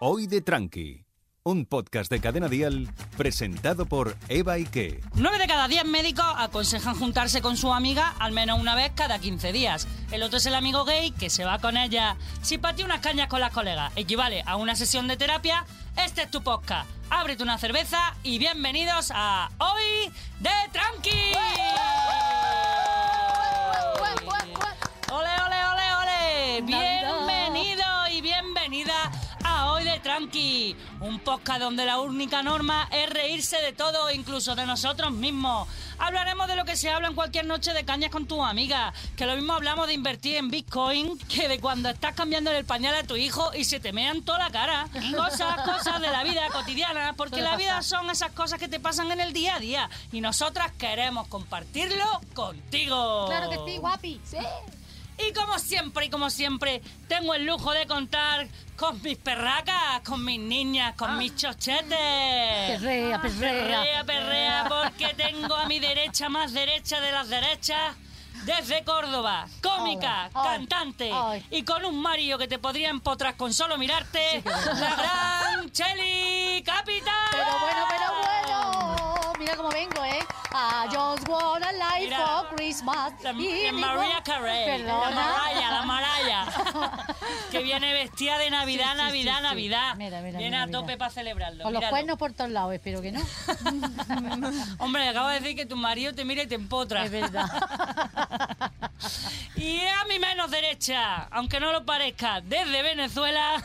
Hoy de Tranqui, un podcast de Cadena Dial presentado por Eva Ike. Nueve de cada diez médicos aconsejan juntarse con su amiga al menos una vez cada 15 días. El otro es el amigo gay que se va con ella. Si para unas cañas con las colegas equivale a una sesión de terapia, este es tu podcast. Ábrete una cerveza y bienvenidos a Hoy de Tranqui. ¡Ole, Bienvenido y bienvenida a Hoy de Tranqui, un podcast donde la única norma es reírse de todo, incluso de nosotros mismos. Hablaremos de lo que se habla en cualquier noche de cañas con tus amigas, que lo mismo hablamos de invertir en Bitcoin que de cuando estás cambiando el pañal a tu hijo y se te mean toda la cara. Cosas, cosas de la vida cotidiana, porque la vida son esas cosas que te pasan en el día a día y nosotras queremos compartirlo contigo. Claro que sí, guapi. Sí. Y como siempre, y como siempre, tengo el lujo de contar con mis perracas, con mis niñas, con mis chochetes. Perrea, perrea. Perrea, perrea, porque tengo a mi derecha, más derecha de las derechas, desde Córdoba, cómica, cantante, y con un Mario que te podría empotrar con solo mirarte, la gran Cheli Capital. Pero bueno, pero bueno. Mira cómo vengo, ¿eh? I just want a life Mira, for Christmas. La, la Mariah la. Mariah, la Mariah, que viene vestida de Navidad, Sí, Navidad, sí, sí. Navidad. Mira, mira, viene a tope para celebrarlo. Con los cuernos por todos lados, espero que no. Hombre, acabo de decir que tu marido te mira y te empotra. Es verdad. Y a mi menos derecha, aunque no lo parezca, desde Venezuela,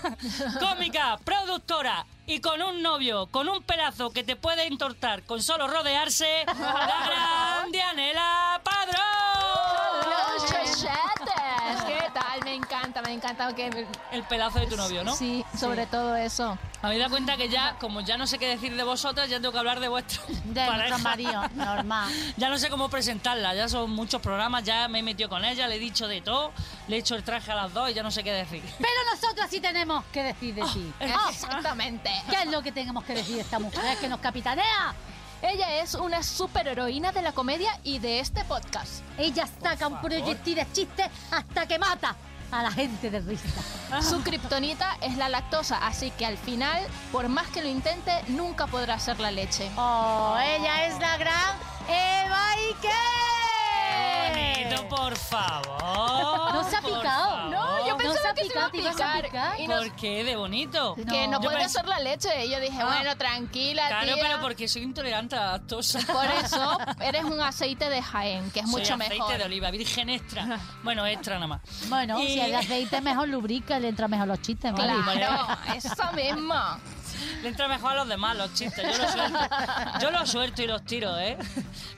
cómica, productora y con un novio, con un pedazo que te puede entortar con solo rodearse, la gran Dianela Me encanta, me que... El pedazo de tu novio, ¿no? Sí, sobre todo eso. Habéis dado cuenta que ya, como ya no sé qué decir de vosotras, ya tengo que hablar de vuestro De nuestro marido, normal. Ya no sé cómo presentarla, ya son muchos programas, ya me he metido con ella, le he dicho de todo, le he hecho el traje a las dos y ya no sé qué decir. Pero nosotros sí tenemos que decir de ti. Ah, Exactamente. ¿Qué es lo que tenemos que decir de esta mujer que nos capitanea? Ella es una superheroína de la comedia y de este podcast. Ella saca un proyectil de chistes hasta que mata a la gente de risa. Su kriptonita es la lactosa, así que al final, por más que lo intente, nunca podrá ser la leche. Oh, ella es la gran Eva Ike. Bonito, por favor. No se ha por picado. favor. No, yo pensaba se ha que se iba picado, a te ibas a picar. picar. Y no- ¿Por qué? De bonito. que no Yo puede pens- ser la leche. Y yo dije, Ah. bueno, tranquila, Claro, tía. pero porque soy intolerante a la lactosa. Por eso eres un aceite de Jaén, que es Soy mucho aceite mejor. de oliva, virgen extra. Bueno, extra nada más. Bueno, Y- si el aceite mejor lubrica, le entra mejor los chistes, Mari. Claro, eso mismo. Le entra mejor a los demás los chistes. Yo lo suelto, yo lo suelto y los tiro, ¿eh?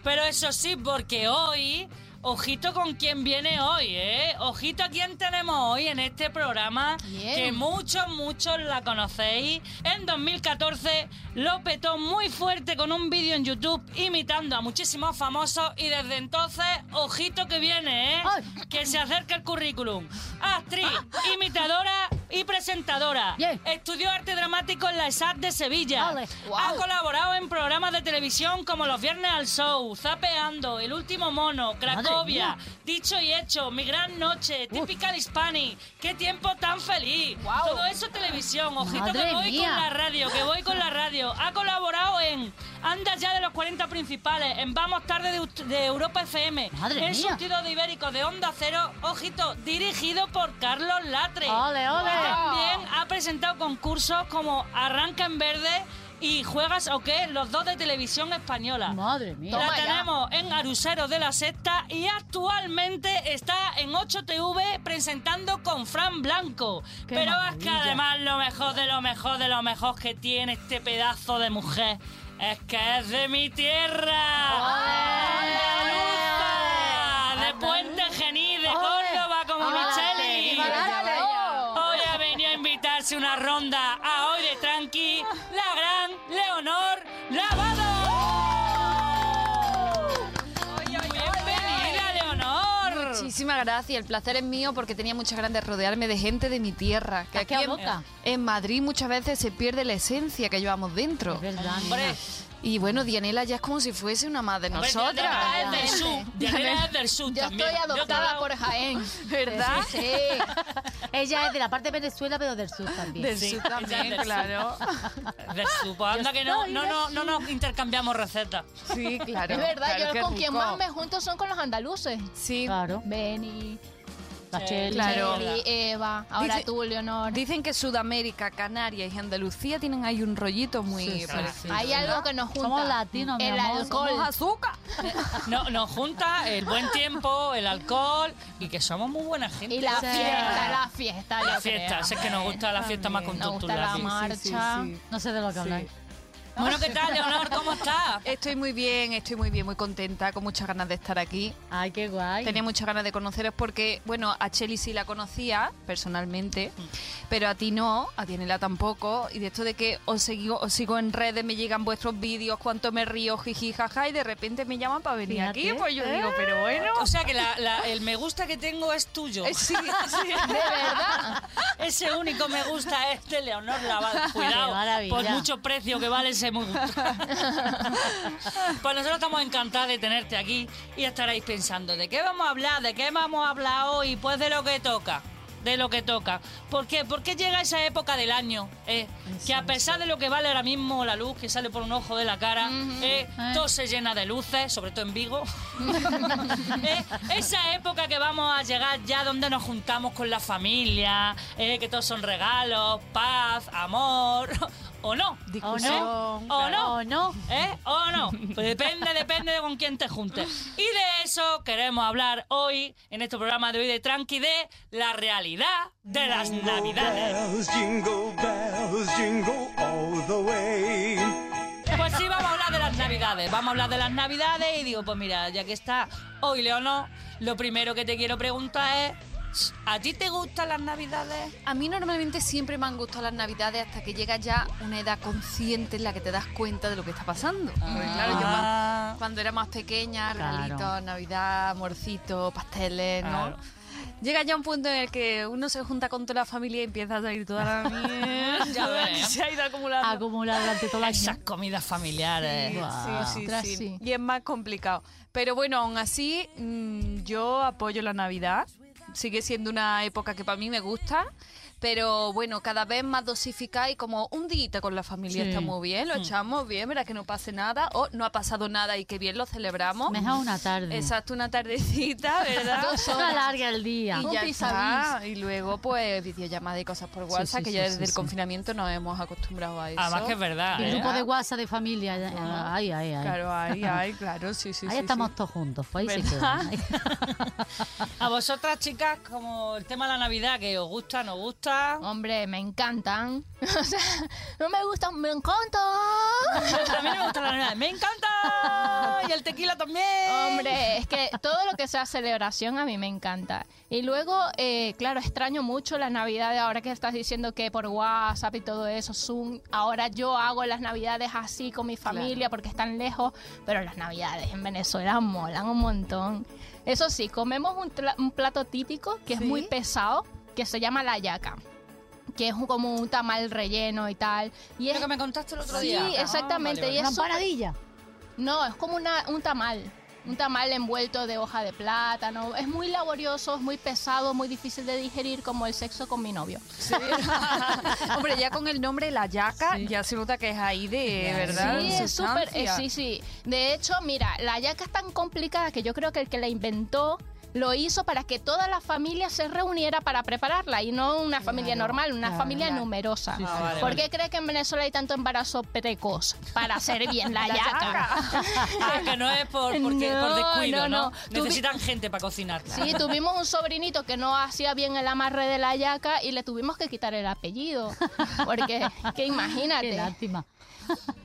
Pero eso sí, porque hoy. Ojito con quién viene hoy, ¿eh? Ojito a quién tenemos hoy en este programa, Bien. que muchos, muchos la conocéis. En 2014 lo petó muy fuerte con un vídeo en YouTube imitando a muchísimos famosos y desde entonces, ojito que viene, ¿eh? Que se acerca el currículum. Actriz, imitadora y presentadora. Estudió arte dramático en la ESAT de Sevilla. Ha colaborado en programas de televisión como Los Viernes al Show, Zapeando, El Último Mono, Cracovia. Dicho y Hecho, Mi Gran Noche, Typical Hispanic, Qué tiempo tan feliz. Todo eso televisión. Ojito Madre que voy mía. con la radio, que voy con la radio. Ha colaborado en Anda ya de los 40 principales, en Vamos tarde de, Europa FM, Madre en mía. Surtido de Ibérico de Onda Cero, ojito, dirigido por Carlos Latre. Ole, ole. También ha presentado concursos como Arranca en Verde y Juegas o qué, los dos de televisión española. Madre mía. La tenemos en Arusero de la Sexta y actualmente está en 8TV presentando con Fran Blanco. Qué Pero es que maravilla. además lo mejor de lo mejor de lo mejor que tiene este pedazo de mujer es que es de mi tierra. Andaluza, de Puente Genil, de. Córdoba, como Ole. Micheli. Hoy ha venido a invitarse una ronda a hoy de Muchísimas gracias, el placer es mío porque tenía muchas ganas de rodearme de gente de mi tierra. Que ¿A aquí qué en, en Madrid muchas veces se pierde la esencia que llevamos dentro. Es verdad. Y bueno, Dianela ya es como si fuese una más de nosotras. Dianela es del sur. Dianela es del sur Yo también. estoy adoptada por Jaén. ¿Verdad? Sí, sí. Ella es de la parte de Venezuela, pero del sur también. Del Sí, sur también, del sur. claro. Del sur. Pues anda que no, no, no, no nos intercambiamos recetas. Sí, claro. es verdad, claro, yo con quien más me junto son con los andaluces. Sí. Claro. Beni, Claro. Cheli, Eva, ahora Dice- tú, Leonor. Dicen que Sudamérica, Canarias y Andalucía tienen ahí un rollito muy Sí, sí, parecido. Hay algo que nos junta. Somos latinos, mi El amor, alcohol. Somos azúcar. No, nos junta el buen tiempo, el alcohol y que somos muy buena gente. Y la Sí. fiesta, la fiesta, La fiesta, creo. es que nos gusta la fiesta más con Nos gusta la marcha. No sé de lo que habláis. Bueno, ¿qué tal, Leonor? ¿Cómo estás? Estoy muy bien, estoy muy bien, muy contenta, con muchas ganas de estar aquí. Ay, qué guay. Tenía muchas ganas de conoceros porque, bueno, a Cheli sí la conocía personalmente, pero a ti no, a Dianela tampoco. Y de esto de que os sigo, os sigo en redes, me llegan vuestros vídeos, cuánto me río, jiji, jaja, y de repente me llaman para venir Fíjate. aquí. Pues yo digo, pero bueno. O sea que la- la- el me gusta que tengo es tuyo. Eh, Sí, sí. De verdad. Ese único me gusta es de Leonor Lavado. Cuidado, por mucho precio que vale ese gusta. Pues nosotros estamos encantados de tenerte aquí y estaréis pensando, ¿de qué vamos a hablar? ¿De qué vamos a hablar hoy? Pues de lo que toca. De lo que toca. ¿Por qué? Porque llega esa época del año, eh, que a pesar de lo que vale ahora mismo la luz que sale por un ojo de la cara, eh, todo se llena de luces, sobre todo en Vigo. Eh, esa época que vamos a llegar ya donde nos juntamos con la familia, eh, que todos son regalos, paz, amor, o no. Discusión, ¿O claro. no? ¿O no? ¿Eh? ¿O no? Pues depende, depende de con quién te juntes. Y de eso queremos hablar hoy, en este programa de hoy de Tranqui, de la realidad de las Navidades. bells, jingle bells, jingle all the way. Pues sí, vamos a hablar de las Navidades. Vamos a hablar de las Navidades y digo, pues mira, ya que está hoy Leonor, lo primero que te quiero preguntar es, ¿a ti te gustan las Navidades? A mí normalmente siempre me han gustado las navidades hasta que llega ya una edad consciente en la que te das cuenta de lo que está pasando. Porque claro, yo Ah. cuan- cuando era más pequeña, Claro. regalitos, navidad, amorcito, pasteles, ¿no? Claro. Llega ya un punto en el que uno se junta con toda la familia y empieza a salir toda la mierda Ya veo. que se ha ido acumulando. Acumular durante todo el año. Esas comidas familiares. Sí, Guau. sí, sí, sí. sí. Y es más complicado. Pero bueno, aún así, mm, yo apoyo la Navidad. Sigue siendo una época que para mí me gusta. Pero bueno, cada vez más dosificada y como un día con la familia Sí. está muy bien, lo echamos bien, verá que no pase nada, o no ha pasado nada y que bien lo celebramos. Mejor una tarde. Exacto, una tardecita, ¿verdad? Dos Una horas. larga el día. Y Un ya está. Y luego, pues, videollamadas y cosas por WhatsApp, sí, que sí, ya sí, desde el sí. confinamiento nos hemos acostumbrado a eso. Además que es verdad. Y ¿eh? grupo de WhatsApp de familia. eh, Ay, ay, ay. Claro, ahí, ahí, claro, sí, sí, Ahí sí, estamos sí. todos juntos. Pues ahí se. A vosotras, chicas, como el tema de la Navidad, que os gusta, no gusta. Hombre, me encantan. O sea, no me gustan, me encantan. A mí no me gusta la Navidad. ¡Me encanta! Y el tequila también. Hombre, es que todo lo que sea celebración a mí me encanta. Y luego, eh, claro, extraño mucho la Navidad de ahora que estás diciendo que por WhatsApp y todo eso, Zoom. Ahora yo hago las Navidades así con mi familia porque están lejos, pero las Navidades en Venezuela molan un montón. Eso sí, comemos un, un plato típico que es ¿Sí? muy pesado, que se llama la yaca. Que es como un tamal relleno y tal. Y Lo es, que me contaste el otro Sí, día. Ah, exactamente, vale, y es Una empanadilla. no, es como una, un tamal. Un tamal envuelto de hoja de plátano. Es muy laborioso, es muy pesado, muy difícil de digerir, como el sexo con mi novio. Hombre, ya con el nombre La Yaca, ya se nota que es ahí de verdad. Sí, es súper. eh, sí, sí. De hecho, mira, la yaca es tan complicada que yo creo que el que la inventó lo hizo para que toda la familia se reuniera para prepararla y no una familia normal, una claro, familia claro. numerosa. sí. Ah, vale, ¿Por vale. qué crees que en Venezuela hay tanto embarazo precoz? Para hacer bien la, yaca. Ah, que no es por, porque, por descuido, no, Necesitan gente para cocinar. Sí, tuvimos un sobrinito que no hacía bien el amarre de la yaca y le tuvimos que quitar el apellido. Porque, que Qué imagínate. lástima.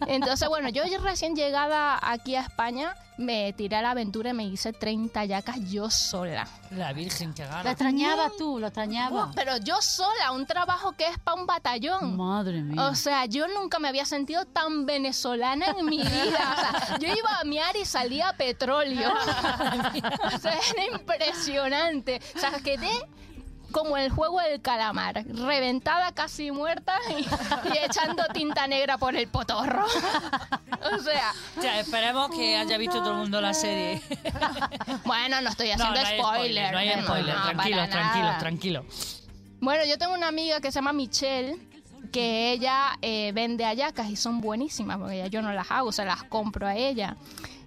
Entonces, bueno, yo recién llegada aquí a España me tiré a la aventura y me hice 30 yacas yo sola. La Virgen que Lo gana. extrañabas tú, lo extrañabas. Uh, pero yo sola, un trabajo que es para un batallón. Madre mía. O sea, yo nunca me había sentido tan venezolana en mi vida. O sea, yo iba a miar y salía petróleo. o sea, era impresionante. O sea, quedé como el juego del calamar, reventada, casi muerta y, y echando tinta negra por el potorro. o sea, Ya, esperemos que haya visto todo el mundo la serie. bueno, no estoy haciendo no hay spoiler. No hay no, spoiler, no, tranquilos, para tranquilos, nada. tranquilos. Bueno, yo tengo una amiga que se llama Michelle, que ella eh, vende hallacas y son buenísimas, porque yo no las hago, se las compro a ella.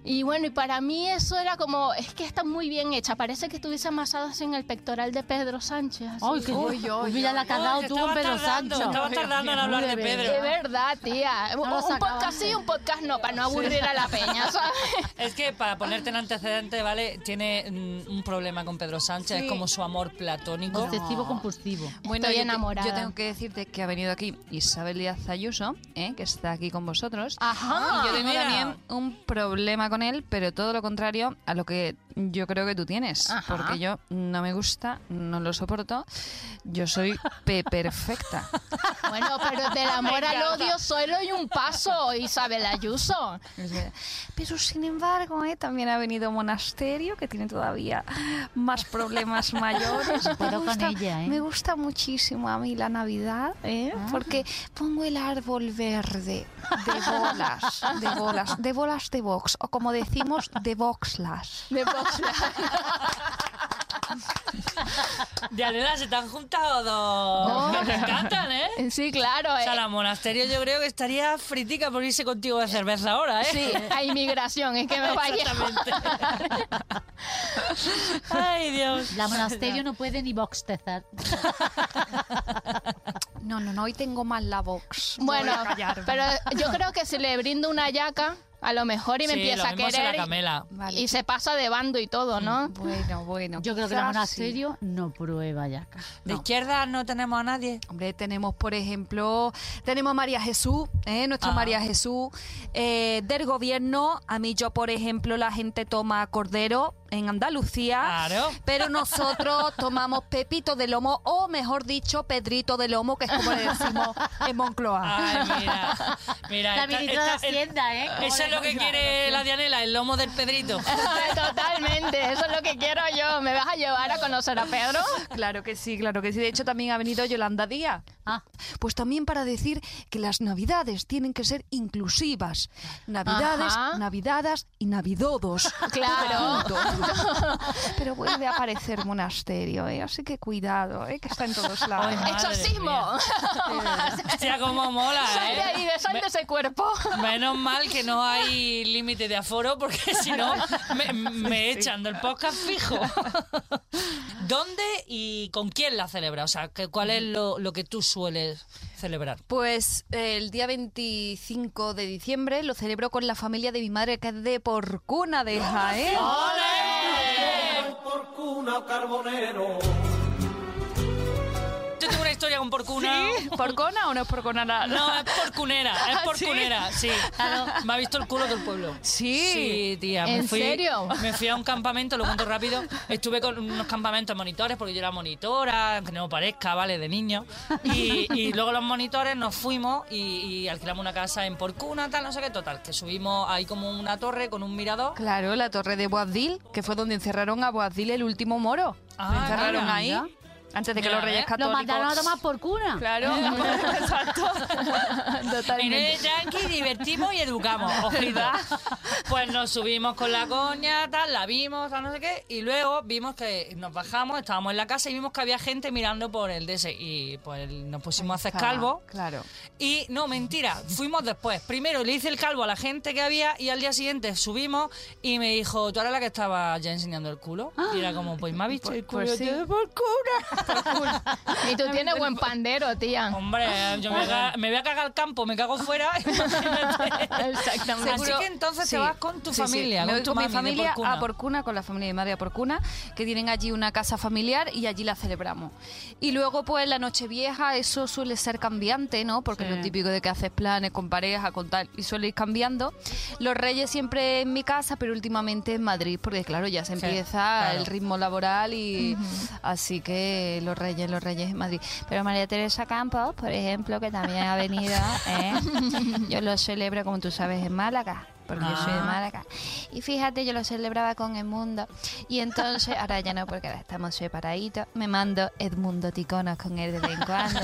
Y bueno, y para mí eso era como, es que está muy bien hecha, parece que estuviese amasado así en el pectoral de Pedro Sánchez. así. Ay, que Uy, uy, mira la tú con Pedro Sancho. Estaba tardando en hablar de Pedro. De verdad, tía. un, podcast sí, un podcast no, para no aburrir a la peña, ¿sabes? Es que para ponerte en antecedente, ¿vale? Tiene mm, un problema con Pedro Sánchez, Sí. es como su amor platónico. Obsesivo compulsivo. Bueno, Estoy yo, te- enamorada. yo tengo que decirte que ha venido aquí Isabel Díaz Ayuso, ¿eh? que está aquí con vosotros. Ajá. y yo tengo mira. también un problema con él, pero todo lo contrario a lo que yo creo que tú tienes. Ajá. Porque yo no me gusta, no lo soporto. Yo soy pe perfecta. Bueno, pero del amor al odio solo hay un paso, Isabel Ayuso. Pero sin embargo, ¿eh? también ha venido Monasterio, que tiene todavía más problemas mayores. Pero me con gusta, ella, ¿eh? me gusta muchísimo a mí la Navidad, ¿eh? Ah. porque pongo el árbol verde de bolas, de bolas, de bolas de box, o como decimos, de boxlas. De Vox. Dianela, se te han juntado dos. No. Me encantan, ¿eh? Sí, claro. O sea, eh. la monasterio yo creo que estaría fritica por irse contigo de cerveza ahora, ¿eh? Sí, a inmigración, es que me vaya. Exactamente. Ay, Dios. La monasterio no puede ni boxtezar. No, no, no, hoy tengo más la box. Bueno, pero yo creo que si le brindo una yaca, a lo mejor y me Sí, empieza lo a mismo querer camela. Vale. y se pasa de bando y todo, ¿no? Bueno, bueno. Yo creo que la quizás sí. monasterio no prueba yaca. De izquierda no tenemos a nadie. Hombre, tenemos, por ejemplo, tenemos a María Jesús, ¿eh? nuestra Ah. María Jesús. Eh, del gobierno, a mí yo, por ejemplo, la gente toma cordero en Andalucía. Claro. Pero nosotros tomamos pepito de lomo, o mejor dicho, pedrito de lomo, que es como le decimos en Moncloa. Ay, mira. Mira, La esta- ministra de esta- Hacienda, ¿eh? ¿Cómo Eso le es lo que quiere la Dianela, el lomo del Pedrito. Totalmente, eso es lo que quiero yo. ¿Me vas a llevar a conocer a Pedro? Claro que sí, claro que sí. De hecho, también ha venido Yolanda Díaz. Ah, Pues también para decir que las navidades tienen que ser inclusivas. Navidades, Ajá. navidadas y navidodos. Claro. Pero vuelve a aparecer monasterio, ¿eh? así que cuidado, ¿eh? que está en todos lados. ¡Exorcismo! Hostia, cómo mola, Sal de ¿eh? ahí, de sal de ese cuerpo. Menos mal que no hay límite de aforo porque si no me, me echan del podcast fijo. ¿Dónde y con quién la celebra? O sea, ¿cuál es lo, lo que tú sueles celebrar? Pues eh, el día 25 de diciembre lo celebro con la familia de mi madre, que es de Porcuna de Jaén. Yo tengo una historia con Porcuna. ¿Porcona o no es Porcona nada? No, es porcunera, es ¿Ah, sí? porcunera, sí. Me ha visto el culo todo el pueblo. Sí. Sí, tía. me ¿En fui- serio? Me fui a un campamento, lo cuento rápido. Estuve con unos campamentos monitores, porque yo era monitora, aunque no parezca, ¿vale? De niño. Y, y luego los monitores nos fuimos y, y alquilamos una casa en Porcuna, tal, no sé qué, total. Que subimos ahí como una torre con un mirador. Claro, la torre de Boabdil, que fue donde encerraron a Boabdil el último moro. Ah, encerraron mira, ahí. mira. Antes de que Mira, los reyes ¿eh? lo católicos... mandaron a tomar por cuna. Claro, exacto. Vine tranqui, divertimos y educamos. Pues nos subimos con la coña, tal, la vimos, tal, no sé qué, y luego vimos que nos bajamos, estábamos en la casa y vimos que había gente mirando por el DS y pues nos pusimos a hacer calvo. Claro. Y no, mentira, fuimos después. Primero le hice el calvo a la gente que había y al día siguiente subimos y me dijo, tú eras la que estaba ya enseñando el culo. Y era como, pues me ha visto el culo pues sí. por cura. Y tú tienes buen pandero, tía. Hombre, yo me, voy a cagar- me voy a cagar al campo, me cago fuera. imagínate. Exactamente. Así que entonces te vas con tu Sí, sí. familia, Me con voy tu con mi mami de familia Porcuna. a Porcuna, con la familia de mi madre a Porcuna, que tienen allí una casa familiar y allí la celebramos. Y luego, pues, la Nochevieja, eso suele ser cambiante, ¿no? Porque Sí. es lo típico de que haces planes con pareja, con tal, y suele ir cambiando. Los Reyes siempre en mi casa, pero últimamente en Madrid, porque claro, ya se Sí, empieza claro. el ritmo laboral y así que de los Reyes, los Reyes en Madrid. Pero María Teresa Campos, por ejemplo, que también ha venido, ¿eh? yo lo celebro, como tú sabes, en Málaga. Porque yo soy de Ah. Málaga. Y fíjate, yo lo celebraba con Edmundo. Y entonces, ahora ya no, porque ahora estamos separaditos. Me mando Edmundo Ticonos con él de vez en cuando.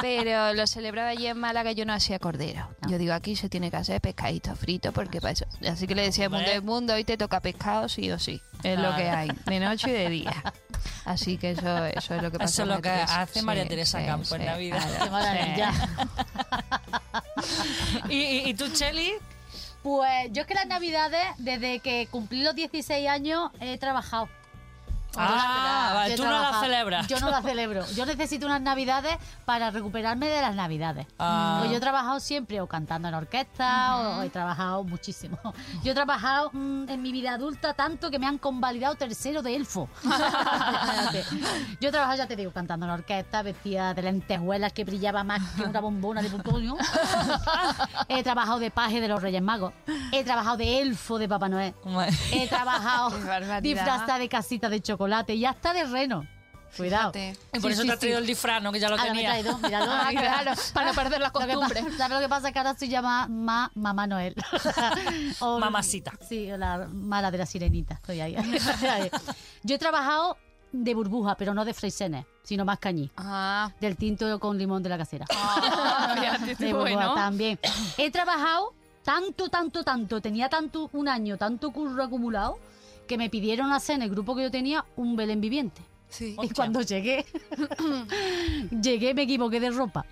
Pero lo celebraba allí en Málaga yo no hacía cordero. Yo digo, aquí se tiene que hacer pescadito frito, porque para eso. Así que le decía a Edmundo. Edmundo, hoy te toca pescado sí o sí. Es lo que hay, de noche y de día. Así que eso, eso es lo que pasa. Eso es lo que Matías. hace María Teresa Campos en Navidad. Qué maravilla. ¿Y, y, y tú, Cheli? Pues yo es que las navidades, desde que cumplí los 16 años, he trabajado. Ah, vale, tú no trabajado. celebras. Yo no las celebro. Yo necesito unas navidades para recuperarme de las navidades. Ah. Pues yo he trabajado siempre o cantando en orquesta o he trabajado muchísimo. Yo he trabajado mm, en mi vida adulta tanto que me han convalidado tercero de elfo. Yo he trabajado, ya te digo, cantando en orquesta, vestida de lentejuelas que brillaba más que una bombona de plutonio. he trabajado de paje de los Reyes Magos. He trabajado de elfo de Papá Noel. He trabajado disfrazada de casita de chocolate y hasta de reno. Cuidado. Fíjate. Y por Sí, eso sí, te has traído sí. el disfraz, ¿no? Que ya lo Ahora me he tenía. traído, míralo. Ah, claro, para no perder la Lo que costumbre. pasa- ¿Sabes lo que pasa? Que ahora se llama ma, Mamá Noel. O- Mamacita. Sí, o la mala de la sirenita. Estoy ahí. Yo he trabajado de burbuja, pero no de freisenes, sino más cañí. Ah, Del tinto con limón de la casera. fíjate tú, de burbuja bueno. también. He trabajado tanto, tanto, tanto. Tenía tanto un año, tanto curro acumulado, que me pidieron hacer en el grupo que yo tenía un Belén viviente. Sí. Y cuando llegué, llegué, me equivoqué de ropa.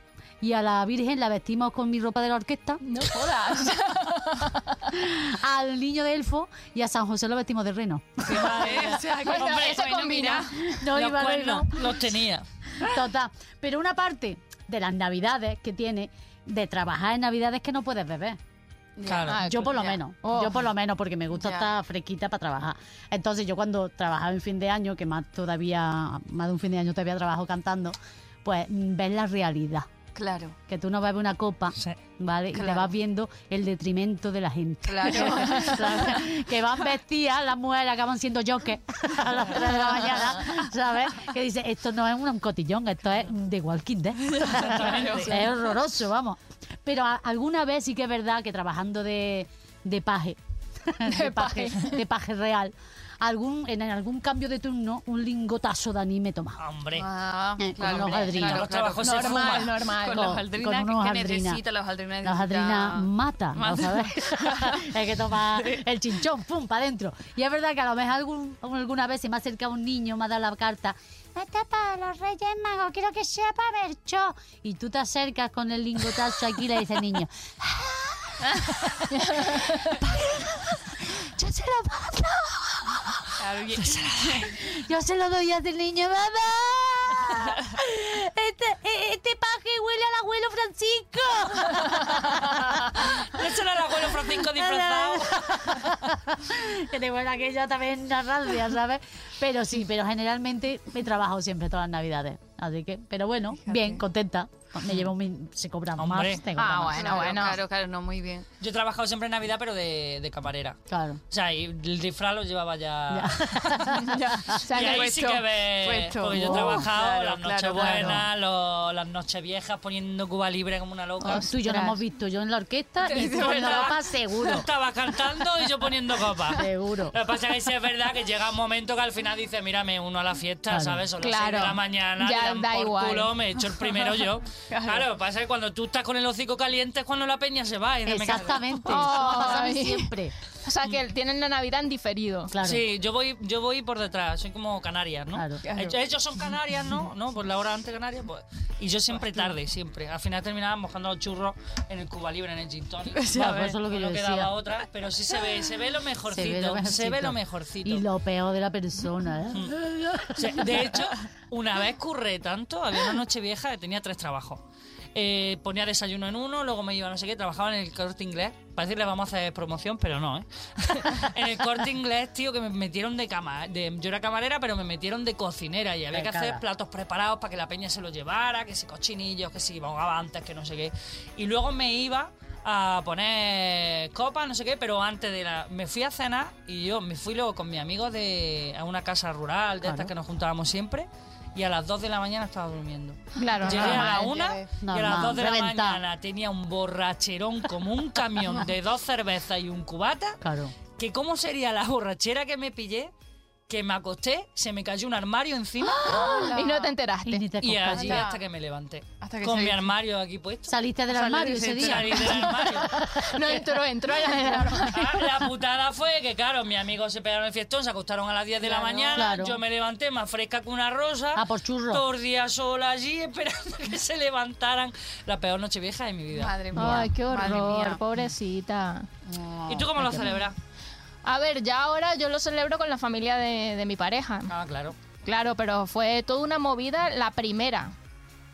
Y a la Virgen la vestimos con mi ropa de la orquesta, No jodas. al niño de elfo y a San José lo vestimos de reno. Vale, o sea, que- Bueno, hombre, eso bueno, combina. mira. No los iba cuernos reno. los tenía. Total. Pero una parte de las navidades que tiene de trabajar en navidades que no puedes beber. Claro. Ah, Yo por lo ya. menos, Oh. yo por lo menos, porque me gusta Ya. estar fresquita para trabajar. Entonces yo cuando trabajaba en fin de año, que más todavía, más de un fin de año todavía trabajo cantando, pues mm, ves la realidad. Claro, Que tú no bebes una copa, Sí. ¿vale? Y te Claro. vas viendo el detrimento de la gente. claro. ¿Sabes? que van vestidas, las mujeres acaban siendo joques a las 3 de la mañana, ¿sabes? Que dice, esto no es un cotillón, esto es de Walking Dead. es horroroso, vamos. Pero a- alguna vez sí que es verdad que trabajando de, de paje, de paje, de paje real, algún, en algún cambio de turno, un lingotazo de anime toma. Hombre. Ah, Eh, con claro, los hombre, haldrinas. claro, Los claro. trabajos Normal, normal. Con Con- los aldrinas, con unos que aldrinas. necesita los aldrinas. Las adrinas necesita- mata, ¿lo Mata. sabes? Hay que tomar el chinchón, pum, para adentro. Y es verdad que a lo mejor algún, alguna vez se me ha acercado un niño, me ha dado la carta. Esta es para los Reyes Magos, quiero que sea para ver yo. Y tú te acercas con el lingotazo aquí y le dice al niño. yo se lo mando. Yo se lo doy a este niño, mamá. Este, eh, este paje huele al abuelo Francisco. Ese era el abuelo Francisco disfrazado. que buena que yo también una rabia, ¿sabes? Pero sí, pero generalmente he trabajado siempre todas las navidades. Así que, pero bueno, bien, contenta. Me llevo mi, se cobran Hombre. más. te cobran Ah, más. bueno, claro, bueno. Claro, claro, no, muy bien. Yo he trabajado siempre en Navidad, pero de, de camarera. Claro. O sea, y el disfraz lo llevaba ya. Ya, se han y ahí puesto. sí que ves. puesto. Porque yo he Oh, trabajado claro, las noches claro, buenas, lo- las noches viejas, poniendo Cuba libre como una loca. Tú y yo Ostras. hemos visto, yo en la orquesta y tú poniendo verdad. ropa seguro. Estaba cantando y yo poniendo copas. Seguro. Lo que pasa es que sí es verdad que llega un momento que al final dice, mira, me uno a la fiesta, Claro. ¿sabes? Son las Claro. 6 de la mañana, Ya le dan da por igual. culo, me echo el primero yo. claro. pasa que cuando tú estás con el hocico caliente es cuando la peña se va. Y. Exactamente. Eso pasa a mí Ay. siempre. O sea, que tienen la Navidad en diferido. Claro. Sí, yo voy, yo voy por detrás, soy como Canarias, ¿no? Claro. Ellos, ellos son Canarias, ¿no? ¿No? Por la hora antes Canarias, pues. Y yo siempre tarde, siempre. Al final terminaba mojando los churros en el Cuba Libre, en el gin tonic. Bueno, pues eso es lo que no yo quedaba decía. otra, pero sí se ve, se ve lo mejorcito. Se ve lo mejorcito. Se ve lo mejorcito. Y lo peor de la persona, ¿eh? O sea, de hecho, una vez curré tanto, había una noche vieja que tenía tres trabajos. Eh, ponía desayuno en uno, luego me iba a no sé qué, trabajaba en el corte inglés. Para decirle vamos a hacer promoción, pero no, ¿eh? en el corte inglés, tío, que me metieron de cama. De, yo era camarera, pero me metieron de cocinera y había que hacer platos preparados para que la peña se los llevara, que si cochinillos, que si bogaba antes, que no sé qué. Y luego me iba a poner copas, no sé qué, pero antes de la... Me fui a cenar y yo me fui luego con mis amigos de, a una casa rural, de Claro. estas que nos juntábamos siempre, y a las 2 de la mañana estaba durmiendo. Claro, Llegué a la normal. una y a las Normal, 2 de la mañana tenía un borracherón como un camión de dos cervezas y un cubata, Claro. que cómo sería la borrachera que me pillé, que me acosté, se me cayó un armario encima Y no te Y enteraste. ni te y allí hasta que me levanté. Hasta que con mi armario aquí puesto. Saliste del armario ese sí, día. Salí del armario. No entró, entró armario. Ah, La putada fue que, claro, mis amigos se pegaron el fiestón, se acostaron a las 10 de la mañana. Claro. Yo me levanté más fresca que una rosa. Ah, por churro. Todo el día sola allí, esperando que se levantaran. La peor noche vieja de mi vida. Madre mía. Ay, qué madre horror, mía. pobrecita. ¿Y tú cómo lo celebras? A ver, ya ahora yo lo celebro con la familia de, de mi pareja. Ah, claro. Claro, pero fue toda una movida la primera.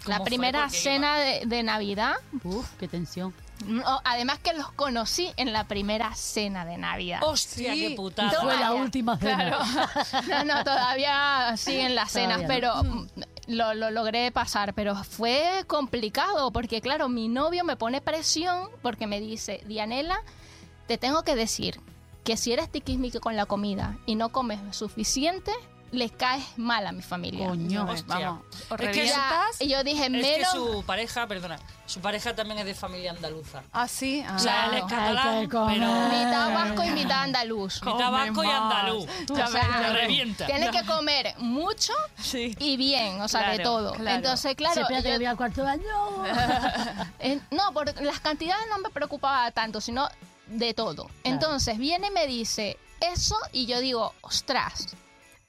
La primera cena de, de Navidad. Uf, qué tensión. No, además que los conocí en la primera cena de Navidad. ¡Hostia, Sí. qué putada! Fue la última cena. No, no, todavía siguen las cenas, pero mm, lo, lo logré pasar. Pero fue complicado porque, claro, mi novio me pone presión porque me dice, Dianela, te tengo que decir que si eres tiquismique con la comida y no comes suficiente, le caes mal a mi familia. Coño. Hostia. Vamos, Es ¿os que? Ya, y yo dije, Es que menos... su pareja, perdona, su pareja también es de familia andaluza. Ah, sí. Ah. O sea, él es catalán, Hay que comer. pero Mitad vasco y mitad andaluz. mitad vasco y andaluz. O sea, revienta. Tienes que comer mucho Sí. y bien, o sea, de todo. claro. Entonces, claro, que yo- voy al cuarto de baño. No, por las cantidades no me preocupaba tanto, sino de todo. Entonces viene y me dice eso y yo digo, ostras,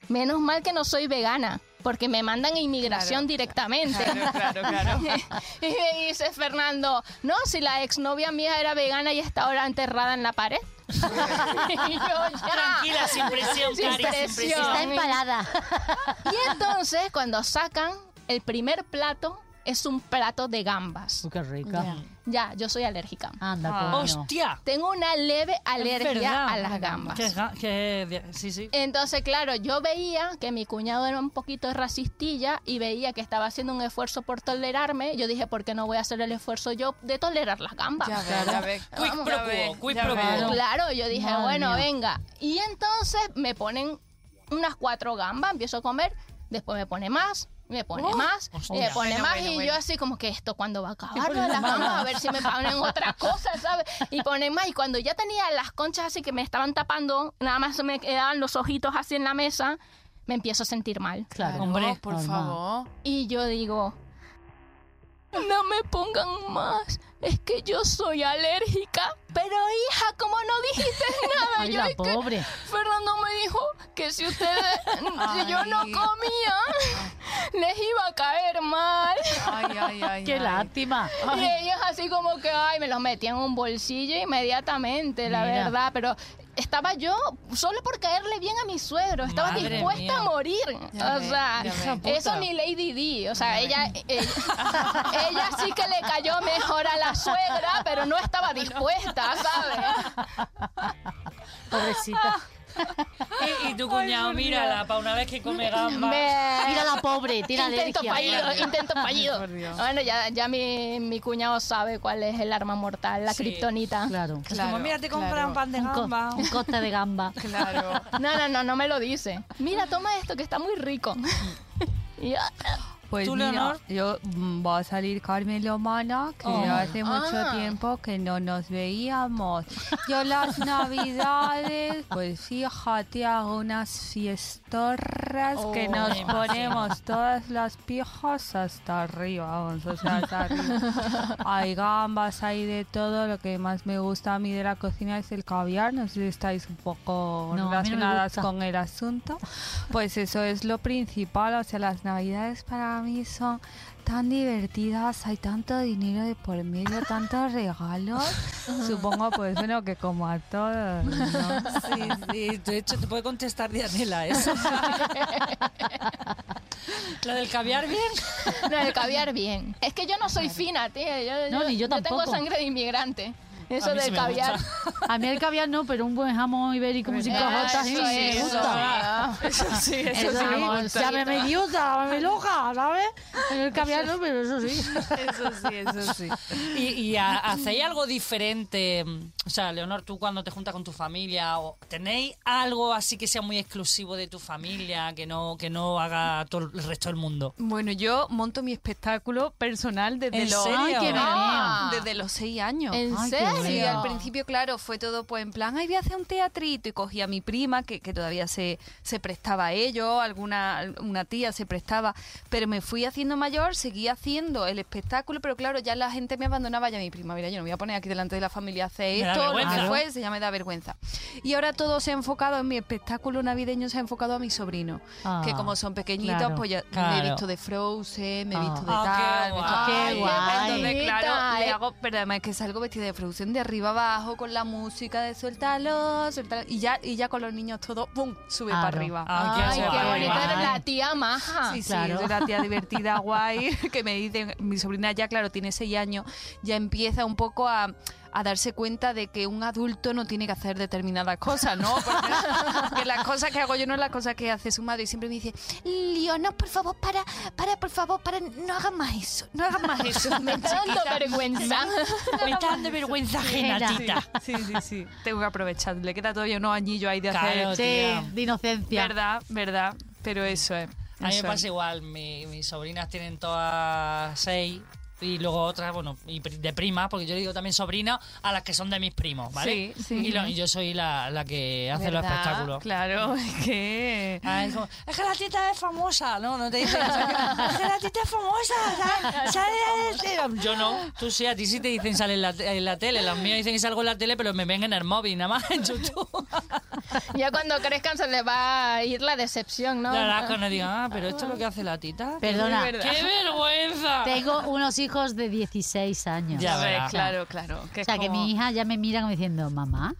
menos mal que no soy vegana, porque me mandan a inmigración Claro. directamente. Claro, claro, claro. y me dice Fernando, no, si la exnovia mía era vegana y está ahora enterrada en la pared. y yo ya. Tranquila, sin presión, Sin Cari, sin presión. presión. Está empalada. Y entonces cuando sacan el primer plato es un plato de gambas. Qué rica. Ya, yo soy alérgica. Anda, Ah. coño. ¡Hostia! Tengo una leve alergia verdad. a las gambas. Que, ga- que- sí, sí. Entonces, claro, yo veía que mi cuñado era un poquito racistilla y veía que estaba haciendo un esfuerzo por tolerarme. Yo dije, ¿por qué no voy a hacer el esfuerzo yo de tolerar las gambas? Ya ves. Quick Ya pro ves, quo, quick ya pro ves. quo. Claro, yo dije, Madre bueno, mía. venga. Y entonces me ponen unas cuatro gambas, empiezo a comer, después me pone más, me pone más, y me pone Bueno, más, bueno, y bueno. yo así como que esto cuando va a acabar las gambas, a ver si me ponen otra cosa, ¿sabes? Y ponen más, y cuando ya tenía las conchas así que me estaban tapando, nada más me quedaban los ojitos así en la mesa, me empiezo a sentir mal. Claro. Hombre, por normal. favor. Y yo digo, no me pongan más, es que yo soy alérgica. Pero hija, como no dijiste nada, Ay, yo la pobre. Fernando me dijo que si ustedes, si yo no comía, les iba a caer mal. Ay, ay, ay. Qué ay. lástima. Y ellos así como que, ay, me los metían en un bolsillo inmediatamente, la Mira. verdad. Pero estaba yo solo por caerle bien a mi suegro. Estaba Madre dispuesta mía. a morir. Ya o sea, eso ni Lady Di. O sea, ella, ella, ella sí que le cayó mejor a la suegra, pero no estaba dispuesta, ¿sabes? Pobrecita. Y, y tu cuñado, mírala, para una vez que come gamba. Me- Mira la pobre, tiene Intento fallido, intento fallido. Bueno, ya, ya mi, mi cuñado sabe cuál es el arma mortal, la Sí. kriptonita. Claro. Es como, mira, te compran un pan de Un, co- gamba. un coste de gamba. Claro. No, no, no, no me lo dice. Mira, toma esto que está muy rico. Y yo, Pues ¿Tú, mira, yo mm, va a salir Carmen Lomana, que Oh. hace mucho Ah. tiempo que no nos veíamos. Yo las navidades, pues fíjate, hago unas fiestorras que Oh, nos me imagino. ponemos todas las pijas hasta arriba, vamos, o sea, hasta arriba. Hay gambas, hay de todo, lo que más me gusta a mí de la cocina es el caviar, no sé si estáis un poco No, a mí no me relacionadas gusta. con el asunto. Pues eso es lo principal, o sea, las navidades para mí son tan divertidas, hay tanto dinero de por medio, tantos regalos. Supongo, pues bueno, que como a todos, ¿no? Sí, sí, de hecho te puede contestar Dianela eso. Lo del caviar bien. no, el caviar bien. Es que yo no soy fina, tío. Yo, No, ni yo tengo tampoco. sangre de inmigrante. Eso del caviar. gusta. A mí el caviar no, pero un buen jamón ibérico con cinco Eso jotas sí, me eso gusta. sí. Eso sí, eso Eso, sí. vamos, llámeme idiota, llámeme loca, ¿sabes? El caviar no, pero eso sí. Eso sí, eso sí. ¿Y, y ha- hacéis algo diferente? O sea, Leonor, tú cuando te juntas con tu familia, o ¿tenéis algo así que sea muy exclusivo de tu familia, que no, que no haga todo el resto del mundo? Bueno, yo monto mi espectáculo personal desde ¿En los serio? Ay, qué Ah. desde los seis años. ¿En Ay, serio? Sí, al principio, claro, fue todo pues en plan, ay, voy a hacer un teatrito y cogí a mi prima, que, que todavía se, se prestaba a ello, alguna una tía se prestaba, pero me fui haciendo mayor, seguí haciendo el espectáculo, pero claro, ya la gente me abandonaba, ya mi prima, mira, yo no voy a poner aquí delante de la familia hacer esto, lo que fuese, ya me da vergüenza. Y ahora todo se ha enfocado, en mi espectáculo navideño se ha enfocado a mis sobrinos, Ah, que como son pequeñitos, claro. pues ya me he visto de Frozen, me he Ah. visto de Ah, qué tal, me he visto- guay. Qué Ay, guay. Entonces, claro, le hago, pero además es que salgo vestida de Frozen de arriba abajo con la música de suéltalo, suéltalo y ya y ya con los niños todo pum, sube Claro. para arriba. Ah, Ay, qué bonita la tía maja. Sí, sí, Claro. es una tía divertida, guay, que me dicen, mi sobrina ya, claro, tiene seis años, ya empieza un poco a, a darse cuenta de que un adulto no tiene que hacer determinadas cosas, ¿no? Porque que las cosas que hago yo no es las cosas que hace su madre. Y siempre me dice, Leona, por favor, para, para, por favor, para, no hagas más eso, no hagas más eso. Me está dando vergüenza. Me está dando vergüenza ajena. Sí, sí, sí. Tengo que aprovechar. Le queda todavía unos añillos ahí de Claro, hacer. Sí, de inocencia. Verdad, verdad. Pero eso es. A mí me pasa igual, mi- mis sobrinas tienen todas seis y luego otras, bueno, de prima, porque yo digo también sobrina a las que son de mis primos, ¿vale? Sí, sí. Y, lo- y yo soy la, la que hace los espectáculos. Claro, es que. Ah, es, como, es que la tita es famosa, ¿no? No te dicen, es que la tita es famosa, sale- sale en el tele". Yo no, tú sí, a ti sí te dicen sale en la, en la tele, las mías dicen que salgo en la tele, pero me ven en el móvil, nada más en YouTube. Ya cuando crezcan se les va a ir la decepción, ¿no? La verdad, cuando digan, ah, pero esto es lo que hace la tita. Perdona. ¡Qué vergüenza! tengo unos hijos de 16 años. Ya verás. claro, claro. Que O sea, que mi hija ya me mira como diciendo, mamá,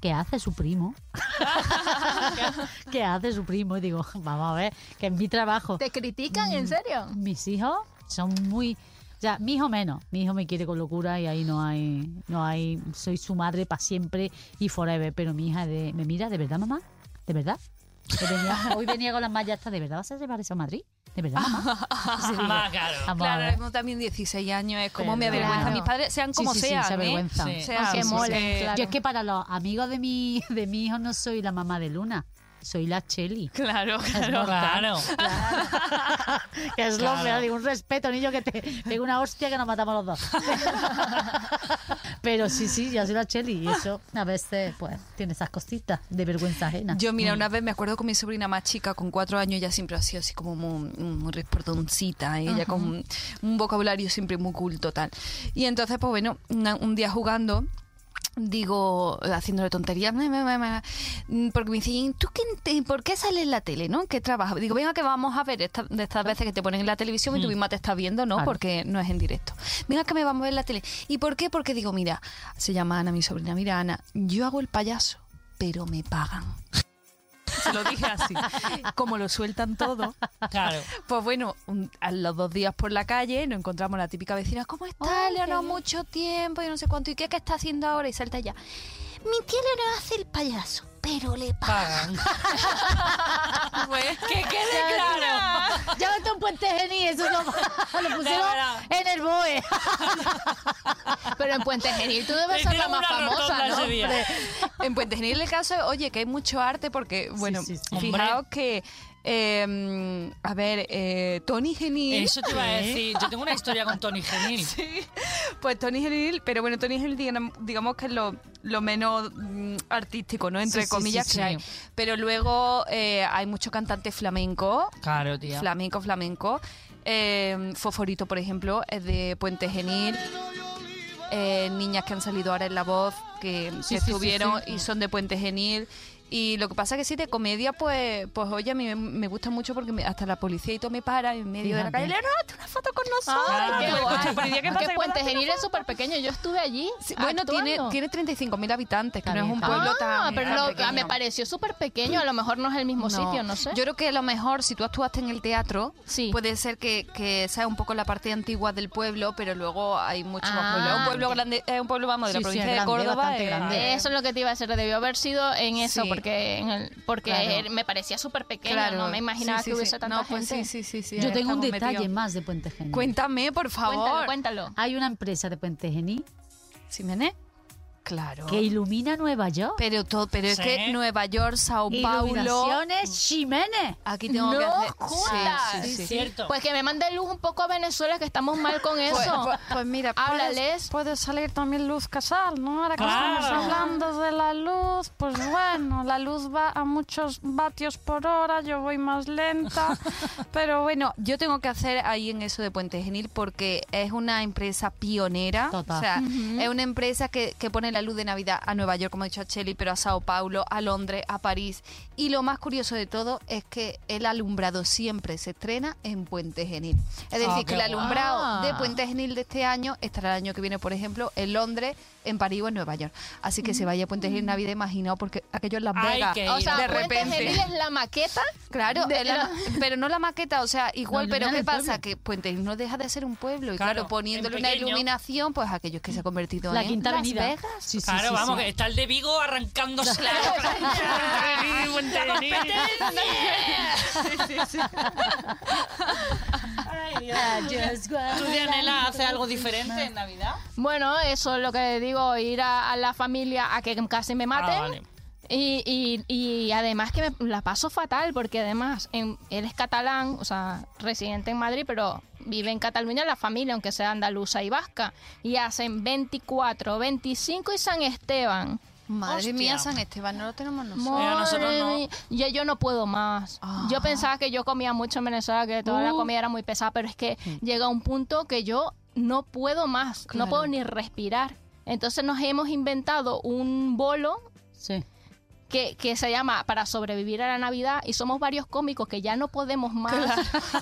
¿qué hace su primo? ¿Qué hace su primo? Y digo, vamos a ver, que es mi trabajo. ¿Te critican, Mm. en serio? Mis hijos son muy... O sea, mi hijo menos. Mi hijo me quiere con locura y ahí no hay... no hay Soy su madre para siempre y forever. Pero mi hija de, me mira, ¿de verdad, mamá? ¿De verdad? Que venía- hoy venía con las mallas estas, ¿de verdad vas a llevar eso a Madrid? ¿De verdad, mamá? Sí, digo, Más claro. Claro, tengo también 16 años, es como me Claro. avergüenza. Mis padres sean Sí, como sí, sí, sean. se ¿eh? avergüenzan. Sí. Sean, sí, sí. claro. Yo es que para los amigos de mi, de mi hijo no soy la mamá de Luna, soy la Cheli. Claro, claro. Claro. Que es Claro. lo peor, digo, un respeto, niño, que te pegue una hostia que nos matamos los dos. Pero sí, sí, yo soy la Cheli y eso a veces pues tiene esas cositas de vergüenza ajena. Yo, mira, una vez me acuerdo con mi sobrina más chica, con cuatro años, ella siempre ha sido así como muy, muy reportoncita, ¿eh? ella con un, un vocabulario siempre muy culto, tal. Y entonces, pues bueno, una- un día jugando, digo, haciéndole tonterías, me, me, me, me, mm, porque me dicen, ¿tú qué, por qué sales en la tele, no? ¿Qué trabajas? Digo, venga, que vamos a ver esta- de estas veces que te ponen en la televisión y tú misma te estás viendo, ¿no? Claro. Porque no es en directo. Venga, que me vamos a ver la tele. ¿Y por qué? Porque digo, mira, se llama Ana, mi sobrina, mira, Ana, yo hago el payaso, pero me pagan. Se lo dije así. Como lo sueltan todo. Claro. Pues bueno, un- a los dos días por la calle nos encontramos la típica vecina. ¿Cómo está, Leonor? Mucho tiempo y no sé cuánto. ¿Y qué, qué está haciendo ahora? Y salta ya. Mi tía Leonor hace el payaso, pero le pagan. Pagan. Pues, que quede claro. Ya vete a un puente geni, eso lo, lo pusieron en el BOE. Pero en Puente Genil tú debes ser la más famosa, ¿no? en Puente Genil el caso, oye, que hay mucho arte porque, bueno, sí, sí. fijaos que, eh, a ver, eh, Tony Genil... Eso te iba a decir. Yo tengo una historia con Tony Genil. Pues Tony Genil, pero bueno, Tony Genil digamos, que es lo, lo menos mm, artístico, ¿no? Entre Sí, sí, comillas sí, que sí. hay. Pero luego eh, hay mucho cantante flamenco, Claro, tía. flamenco, flamenco. Eh, Foforito, por ejemplo, es de Puente Genil. Eh, niñas que han salido ahora en La Voz, que, Sí, sí, sí, estuvieron sí. y son de Puente Genil. Y lo que pasa que sí, de comedia, pues, pues oye, a mí me, gusta mucho porque me- hasta la policía y todo me para en medio de la Fíjate. calle. Hazte una foto con nosotros. Ay, Ah, qué guay. Coche de policía, ¿qué Porque? Puente Genil es súper pequeño. Yo estuve allí. Sí, bueno, tiene, actuando. tiene 35.000 habitantes, que Está no es un está pueblo ah, tan, pero tan lo- me pareció súper pequeño. A lo mejor no es el mismo sitio, no sé. Yo creo que a lo mejor si tú actuaste en el teatro, Sí. puede ser que, que sea un poco la parte antigua del pueblo, pero luego hay mucho más Ah. pueblo. Es un pueblo grande, es un pueblo, vamos, de la Sí, sí, provincia de Córdoba. eh, grande. Eso es lo que te iba a decir. Debió haber sido en eso, Sí. Porque en el, porque Claro. me parecía súper pequeño. Claro. No me imaginaba Sí, sí, que hubiese sí. tanta No, pues gente. sí, sí, sí, sí, Yo tengo un detalle más de Puente Genil. Cuéntame, por favor. Cuéntalo, cuéntalo. Hay una empresa de Puente Genil ¿Ximene? Claro. que ilumina Nueva York. Pero, todo, pero es que Nueva York, Sao Paulo... Ximénez. Aquí tengo No que hacer... jodas. Sí, sí, Sí, sí. cierto. Pues que me mande luz un poco a Venezuela, que estamos mal con eso. Pues, pues- pues mira, Háblales. puede salir también luz casal, ¿no? Ahora que Claro. estamos hablando de la luz, pues bueno, la luz va a muchos vatios por hora, yo voy más lenta, pero bueno, yo tengo que hacer ahí en eso de Puente Genil porque es una empresa pionera, Total. o sea, es una empresa que, que pone la luz de Navidad a Nueva York, como ha dicho a Cheli, pero a Sao Paulo, a Londres, a París, y lo más curioso de todo es que el alumbrado siempre se estrena en Puente Genil. Es decir, Ah, que el guay. alumbrado de. Puente Genil de este año estará el año que viene, por ejemplo, en Londres, en París o en Nueva York. Así que se vaya a Puente Genil en Navidad, imaginaos, porque aquello es Las Vegas. O sea, de Puente repente. Genil es la maqueta. Claro, de la- pero no la maqueta, o sea, igual, No, pero ¿qué pasa? pueblo. Que Puente Genil no deja de ser un pueblo y Claro, claro, poniéndole una iluminación, pues aquellos que se ha convertido La en Quinta Las Avenida. Vegas. Sí, sí, Claro, sí, vamos, sí. que está el de Vigo arrancándose la Ay, Dios. ¿Tú, Dianela, haces algo diferente en Navidad? Bueno, eso es lo que digo, ir a, a la familia a que casi me maten. Ah, vale. Y, y- y además que me la paso fatal, porque además en- él es catalán, o sea, residente en Madrid, pero vive en Cataluña la familia, aunque sea andaluza y vasca. Y hacen 24, 25 y San Esteban. Madre Hostia. mía, San Esteban, no lo tenemos nosotros. Mira, nosotros Madre no. mía, Yo, yo no puedo más. Ah. Yo pensaba que yo comía mucho en Venezuela, que toda la Uh. comida era muy pesada, pero es que llega un punto que yo no puedo más, Claro. no puedo ni respirar. Entonces nos hemos inventado un bolo Sí. Que, que se llama Para sobrevivir a la Navidad y somos varios cómicos que ya no podemos más.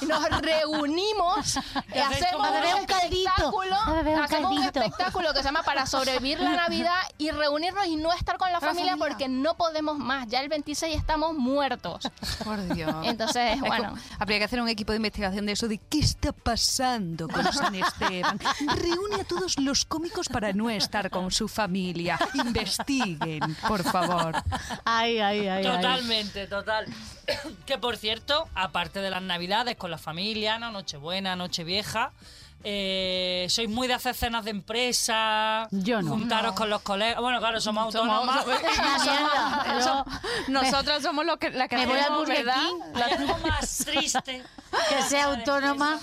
Y nos reunimos y hacemos un espectáculo, un hacemos un espectáculo que se llama Para sobrevivir la Navidad y reunirnos y no estar con la familia, familia. porque no podemos más. Ya el 26 estamos muertos. Por Dios. Entonces, Es bueno. como- habría que hacer un equipo de investigación de eso, de qué está pasando con San Esteban. Reúne a todos los cómicos para no estar con su familia. Investiguen, por favor. Ay, ay, ay. ay. Totalmente, total. Que por cierto, aparte de las navidades con la familia, ¿no? Nochebuena, Nochevieja, eh, sois muy de hacer cenas de empresa, Yo no. juntaros con los colegas. Bueno, claro, somos autónomas. Una mierda. Yo- Nosotras somos lo que, la que Me voy al hacemos, Burger ¿verdad? King. Hay algo más triste. Que sea autónoma.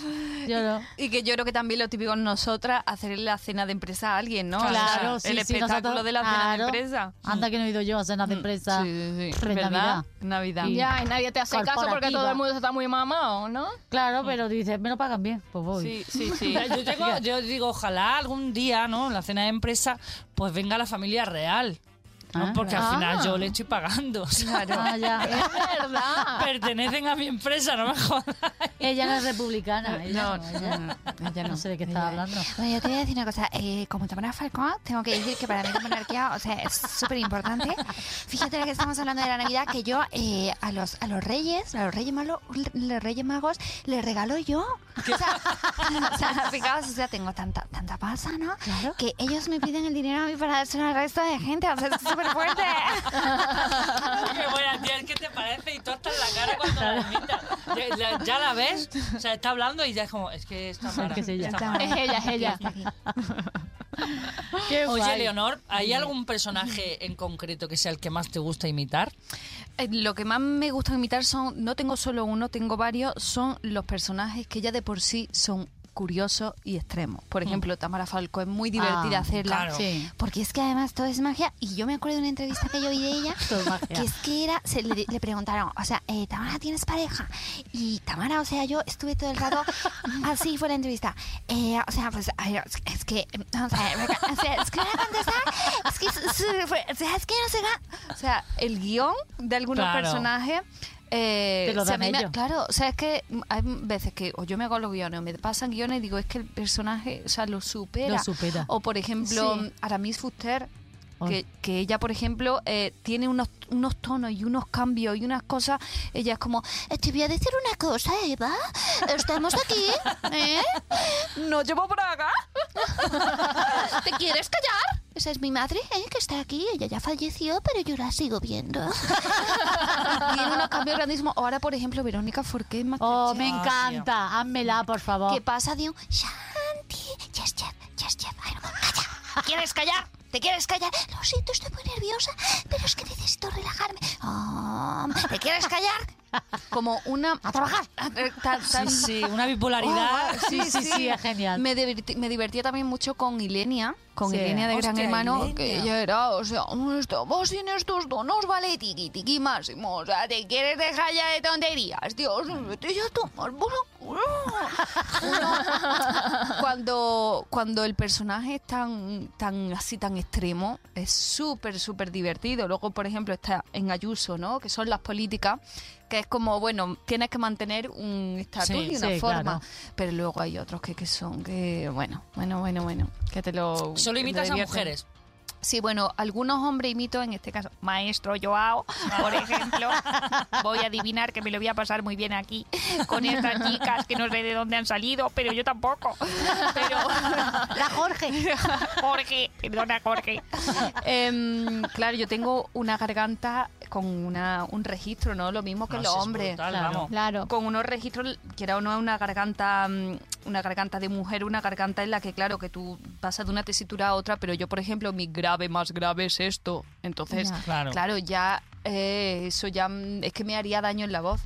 Yo no. Y que yo creo que también lo típico en nosotras, hacer la cena de empresa a alguien, ¿no? O sea, Claro, sí, El sí, espectáculo nosotros- de la cena de empresa. Anda que no he ido yo a cenas de empresa. Sí, sí, sí. ¿Verdad? Navidad. Navidad. Y- Ya, y nadie te hace caso porque todo el mundo está muy mamado, ¿no? Claro, pero dices, me lo pagan bien, pues voy. Sí, sí, sí. Yo, tengo- yo digo, ojalá algún día, ¿no? En la cena de empresa, pues venga la familia real. ¿No? Ah. Porque al final Ah. yo le estoy pagando. o sea, Ah, ya. Es verdad. Pertenecen a mi empresa, no me jodas. Ella no es republicana. Ella No, no, ella, ella no sé de qué estaba hablando. Bueno, yo te voy a decir una cosa. Eh, como Tamara Falcón, tengo que decir que para mí la monarquía, o sea, es súper importante. Fíjate ahora que estamos hablando de la Navidad, que yo eh, a los a los reyes, a los reyes, malo- los reyes magos, les regalo yo. O sea, o sea, fijaos, o sea, tengo tanta, tanta pasa, ¿no? Claro. Que ellos me piden el dinero a mí para dárselo al resto de gente. O sea, es súper fuerte. Qué buena, tía, ¿qué te parece? Y tú estás en la cara cuando la imitas. Ya, la- ya la ves, o sea, está hablando y ya es como, es que está mala. que es ella. está mala. Es ella, es ella. Qué Oye, guay. Leonor, ¿hay algún personaje en concreto que sea el que más te gusta imitar? Eh, Lo que más me gusta imitar son, no tengo solo uno, tengo varios, son los personajes que ya de por sí son curiosos y extremos. Por ejemplo, Tamara Falco es muy divertida Ah, hacerla. claro. Sí, Porque es que además todo es magia. Y yo me acuerdo de una entrevista que yo vi de ella. todo es magia. Que es que era, se le, le preguntaron, o sea, eh, Tamara, ¿tienes pareja? Y Tamara, o sea, yo estuve todo el rato, así fue la entrevista. Eh, o sea, pues, ay, es que, o sea, es que voy a contestar, es que, o sea, es que no sé qué. O sea, el guion de algunos Claro. personajes. Eh, Te lo a dan mí me- ellos. claro, o sea, es que hay veces que o yo me hago los guiones o me pasan guiones y digo, es que el personaje, o sea, lo supera. Lo supera. O, por ejemplo, Sí. Aramis Fuster. Que, que ella, por ejemplo, eh, tiene unos, unos tonos y unos cambios y unas cosas. Ella es como, Eh, Te voy a decir una cosa, Eva. Estamos aquí, ¿eh? no llevo braga. ¿Te quieres callar? Esa es mi madre, ¿eh? Que está aquí. Ella ya falleció, pero yo la sigo viendo. Tiene unos cambios grandísimos. Ahora, por ejemplo, Verónica Forqué Oh, me encanta. Házmela, por favor. ¿Qué pasa de un Yes, chef, yes, chef. Ay, no, calla. ¿Te quieres callar? ¿Te quieres callar? Lo siento, estoy muy nerviosa, pero es que necesito relajarme. Oh, ¿Te quieres callar? Como una... ¡A trabajar! Tan, Sí, tan- sí, una bipolaridad. Oh, Sí, sí, sí, es genial. Me, divertí- me divertía también mucho con Ilenia, con Sí. Ilenia de Gran Hermano, Ilenia. que ella era, o sea, "No estamos sin estos tonos, vale, tiqui, tiqui, máximo, o sea, te quieres dejar ya de tonterías, Dios, vete ya a tomar por culo". Uno, cuando, cuando el personaje es tan, tan así, tan extremo, es súper, súper divertido. Luego, por ejemplo, está en Ayuso, ¿no? Que son las políticas, que es como, bueno, tienes que mantener un estatus Sí, y una sí, forma. claro. Pero luego hay otros que, que son que, bueno, bueno, bueno, bueno, que te lo... Solo imitas a mujeres. Sí, bueno, algunos hombres imito, en este caso, Maestro Joao, por ejemplo. Voy a adivinar que me lo voy a pasar muy bien aquí con estas chicas que no sé de dónde han salido, pero yo tampoco. Pero, La Jorge. Jorge, perdona, Jorge. Em, claro, yo tengo una garganta con una, un registro, ¿no? Lo mismo que No, los hombres. brutal, Claro. vamos. Claro. Con unos registros, que era o no es una garganta, mm, una garganta de mujer, una garganta en la que, claro, que tú pasas de una tesitura a otra, pero yo, por ejemplo, mi grave más grave es esto. Entonces, Ya. Claro. claro, ya eh, eso ya mm, es que me haría daño en la voz.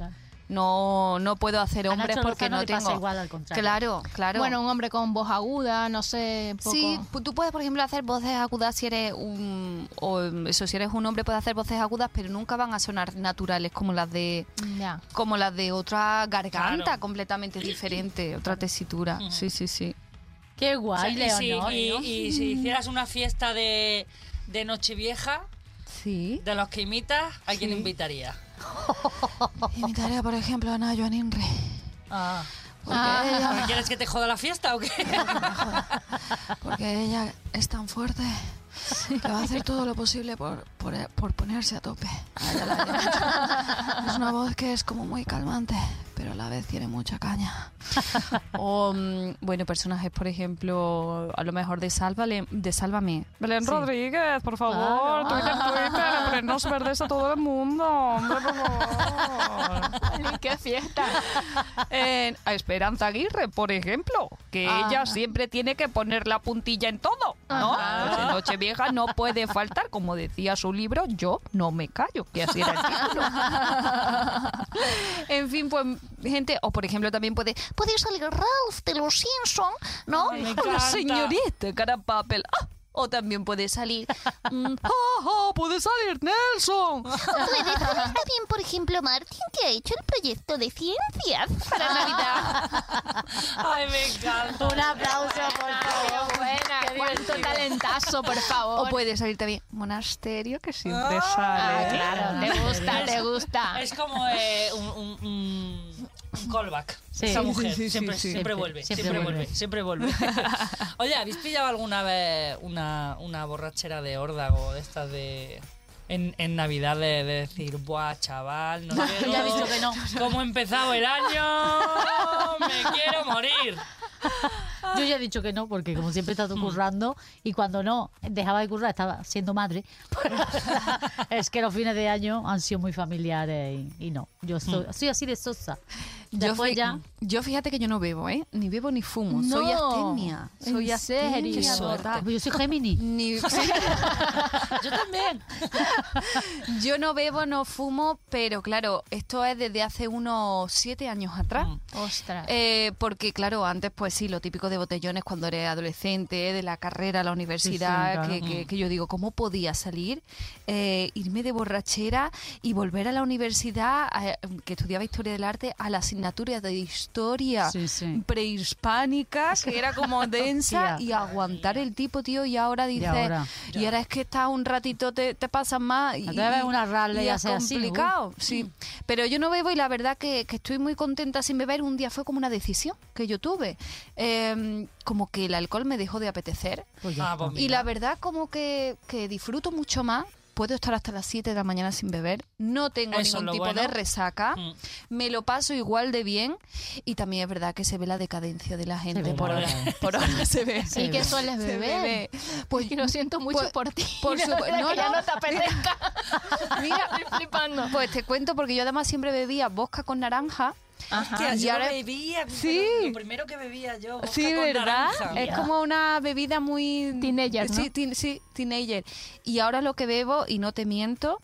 No, no puedo hacer hombres Nacho porque Lozano no tengo. pasa igual, al contrario. Claro, claro. Bueno, un hombre con voz aguda, no sé, poco. Sí, tú puedes, por ejemplo, hacer voces agudas si eres un... O mm, eso, si eres un hombre puedes hacer voces agudas, pero nunca van a sonar naturales como las de Ya. como las de otra garganta Claro. completamente diferente, otra tesitura. Sí, sí, sí. Qué O sea, guay, y, si, Leonor. y- ¿no? y si hicieras una fiesta de, de Nochevieja, Sí. de los que imitas, ¿a quién Sí. invitaría? Imitaría, por ejemplo, a Nayo Aninre. Ah. Porque, ella, ¿Quieres que te joda la fiesta o qué? porque ella es tan fuerte que va a hacer todo lo posible por, por, por ponerse a tope. A ella la quiero mucho. Es una voz que es como muy calmante, pero a la vez tiene mucha caña. O, mm, bueno, personajes, por ejemplo, a lo mejor de Sálvame. De Sálvame. Belén Sí. Rodríguez, por favor. Claro. Twitter, Twitter. Aprendernos verdes a todo el mundo. Hombre, por favor. ¡Qué fiesta! A Esperanza Aguirre, por ejemplo, que Ah. ella siempre tiene que poner la puntilla en todo, ¿no? Pues en Nochevieja no puede faltar, como decía su libro, yo no me callo, que así era el título. en fin, pues gente, o por ejemplo también puede, Puede salir Ralph de los Simpson, ¿no? Me la señorita cara papel. Ah, o también puede salir, mm, ah, ah, puede salir Nelson. Puede salir también, por ejemplo, Martín, que ha hecho el proyecto de ciencias para Navidad. Ay, me encanta. Un aplauso, por favor. buena! ¡Cuánto talentazo, por favor! O puede salir también monasterio, que siempre Ah, sale. Ah, claro, te gusta, te gusta. Es como eh, un, un, un- un callback. Sí. Esa mujer sí, sí, siempre, sí, sí. siempre Siempre, vuelve, siempre siempre, vuelve, vuelve. siempre vuelve. Oye, ¿habéis pillado alguna vez una, una borrachera de órdago de estas de... En, en Navidad de, de decir, buah, chaval, no quiero... Ya he dicho que no. ¿Cómo ha empezado el año? ¡Me quiero morir! Yo ya he dicho que no, porque como siempre he estado currando y cuando no dejaba de currar estaba siendo madre. es que los fines de año han sido muy familiares y, y no. Yo soy, soy así de sosa. Después fi- ya. yo fíjate que yo no bebo, ¿eh? Ni bebo ni fumo. No. Soy astemia. Soy. Pues yo soy Gemini. Ni- Yo también. yo no bebo, no fumo, pero claro, esto es desde hace unos siete años atrás. Mm. Ostras. Eh, porque claro, antes pues sí, lo típico de botellones cuando eres adolescente, de la carrera, la universidad, claro. que, que- que yo digo, ¿cómo podía salir, eh, irme de borrachera y volver a la universidad, a- que estudiaba Historia del Arte, a la asignatura de Historia Sí, sí. prehispánica, que era como densa, y aguantar el tipo, tío, y ahora dice, y ahora? ahora, es que estás un ratito, te, te pasas más. Y, una Raleigh y y es así, complicado, sí. Pero yo no bebo y la verdad que, que estoy muy contenta sin beber. Un día fue como una decisión que yo tuve. Eh, como que el alcohol me dejó de apetecer. Pues ya Ah, pues. Y la verdad como que, que disfruto mucho más. Puedo estar hasta las 7 de la mañana sin beber. No tengo Eso ningún tipo bueno. de resaca. Mm. Me lo paso igual de bien. Y también es verdad que se ve la decadencia de la gente. por hora, por hora se ve. ¿Y qué sueles beber? bebe. Pues Y lo siento mucho pues- por ti. por su- no, que ya no. no te apetezca. Mira, Estoy flipando. Pues te cuento porque yo además siempre bebía vodka con naranja. Ajá. Hostia, y yo ahora- bebía, Sí. lo primero que bebía yo, Sí, con ¿verdad? naranja. Es como una bebida muy... Teenager, ¿no? Sí, teen- sí, teenager. Y ahora lo que bebo, y no te miento,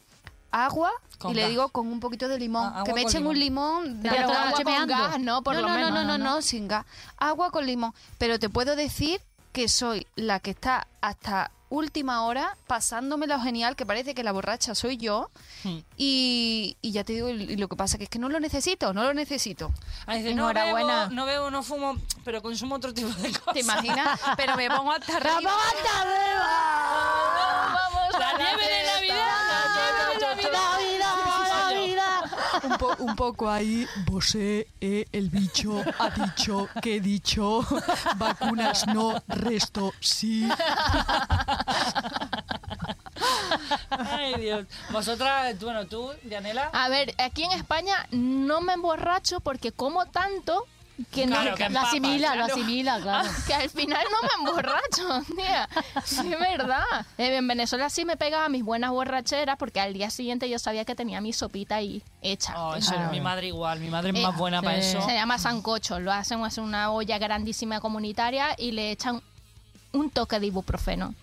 agua, Con y le digo con un poquito de limón. Ah, que me echen un limón. Pero agua con gas, ¿no? Por no, lo no, menos. no, no, no, no, no. sin gas. Agua con limón. Pero te puedo decir que soy la que está hasta última hora pasándome lo genial, que parece que la borracha soy yo. Hmm. Y, y ya te digo, y lo que pasa que es que no lo necesito, no lo necesito. Dice, no Enhorabuena. bebo, no bebo, no fumo, pero consumo otro tipo de cosas. ¿Te imaginas? Pero me pongo hasta arriba. Vamos La nieve de Navidad, un, po- un poco ahí, Bosé, eh, el bicho ha dicho que he dicho, vacunas no, resto sí. Ay, Dios. Vosotras, bueno, tú, Dianela. A ver, aquí en España no me emborracho porque como tanto que no Claro, que Lo empapas, asimila, lo claro. asimila, claro. que al final no me emborracho, tía. Sí, es verdad. Eh, en Venezuela sí me pegaba mis buenas borracheras porque al día siguiente yo sabía que tenía mi sopita ahí hecha. Oh, eso Claro. es mi madre igual, mi madre es Eh, más buena para sí. eso. Se llama sancocho. Lo hacen en una olla grandísima comunitaria y le echan un toque de ibuprofeno.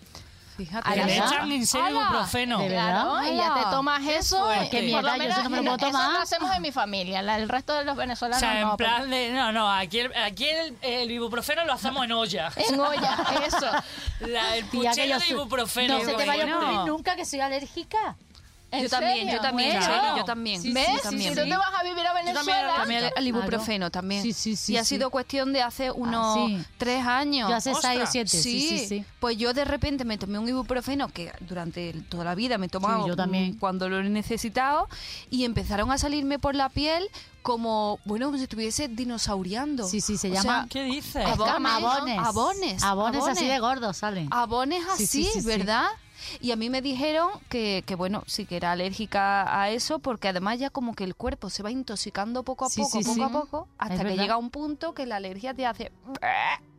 Fíjate. Que le echan en serio ibuprofeno. Claro, y ya te tomas eso. por mierda, lo yo menos eso no me lo puedo eso tomar. lo hacemos en mi familia. la- El resto de los O venezolanos sea, en no. pero- plan de. No, no, aquí el, aquí el, el ibuprofeno lo hacemos en olla. En olla, eso. La- el que puchero de ibuprofeno. No se te vaya a ocurrir nunca que soy alérgica. ¿En Yo también, yo también, Bueno. Cheli, yo también. Sí, ¿Ves? yo Si también. tú te vas a vivir a Venezuela. También al- ibuprofeno también. Sí, sí, sí, y ha sido cuestión de hace unos sí. tres años. Yo hace Ostras. seis o siete. Sí, sí, sí. Pues yo de repente me tomé un ibuprofeno que durante toda la vida me he tomado Sí, yo también. mm, cuando lo he necesitado y empezaron a salirme por la piel como, bueno, como si estuviese dinosauriando. Sí, sí, se O llama- sea, ¿Qué dices? Abones, Abones. Abones. Abones así de gordos salen. Abones Sí, así, sí, sí, sí. ¿verdad? Y a mí me dijeron que, que, bueno, sí que era alérgica a eso, porque además ya como que el cuerpo se va intoxicando poco a Sí, poco, sí, poco sí. a poco, hasta Es que verdad. llega un punto que la alergia te hace...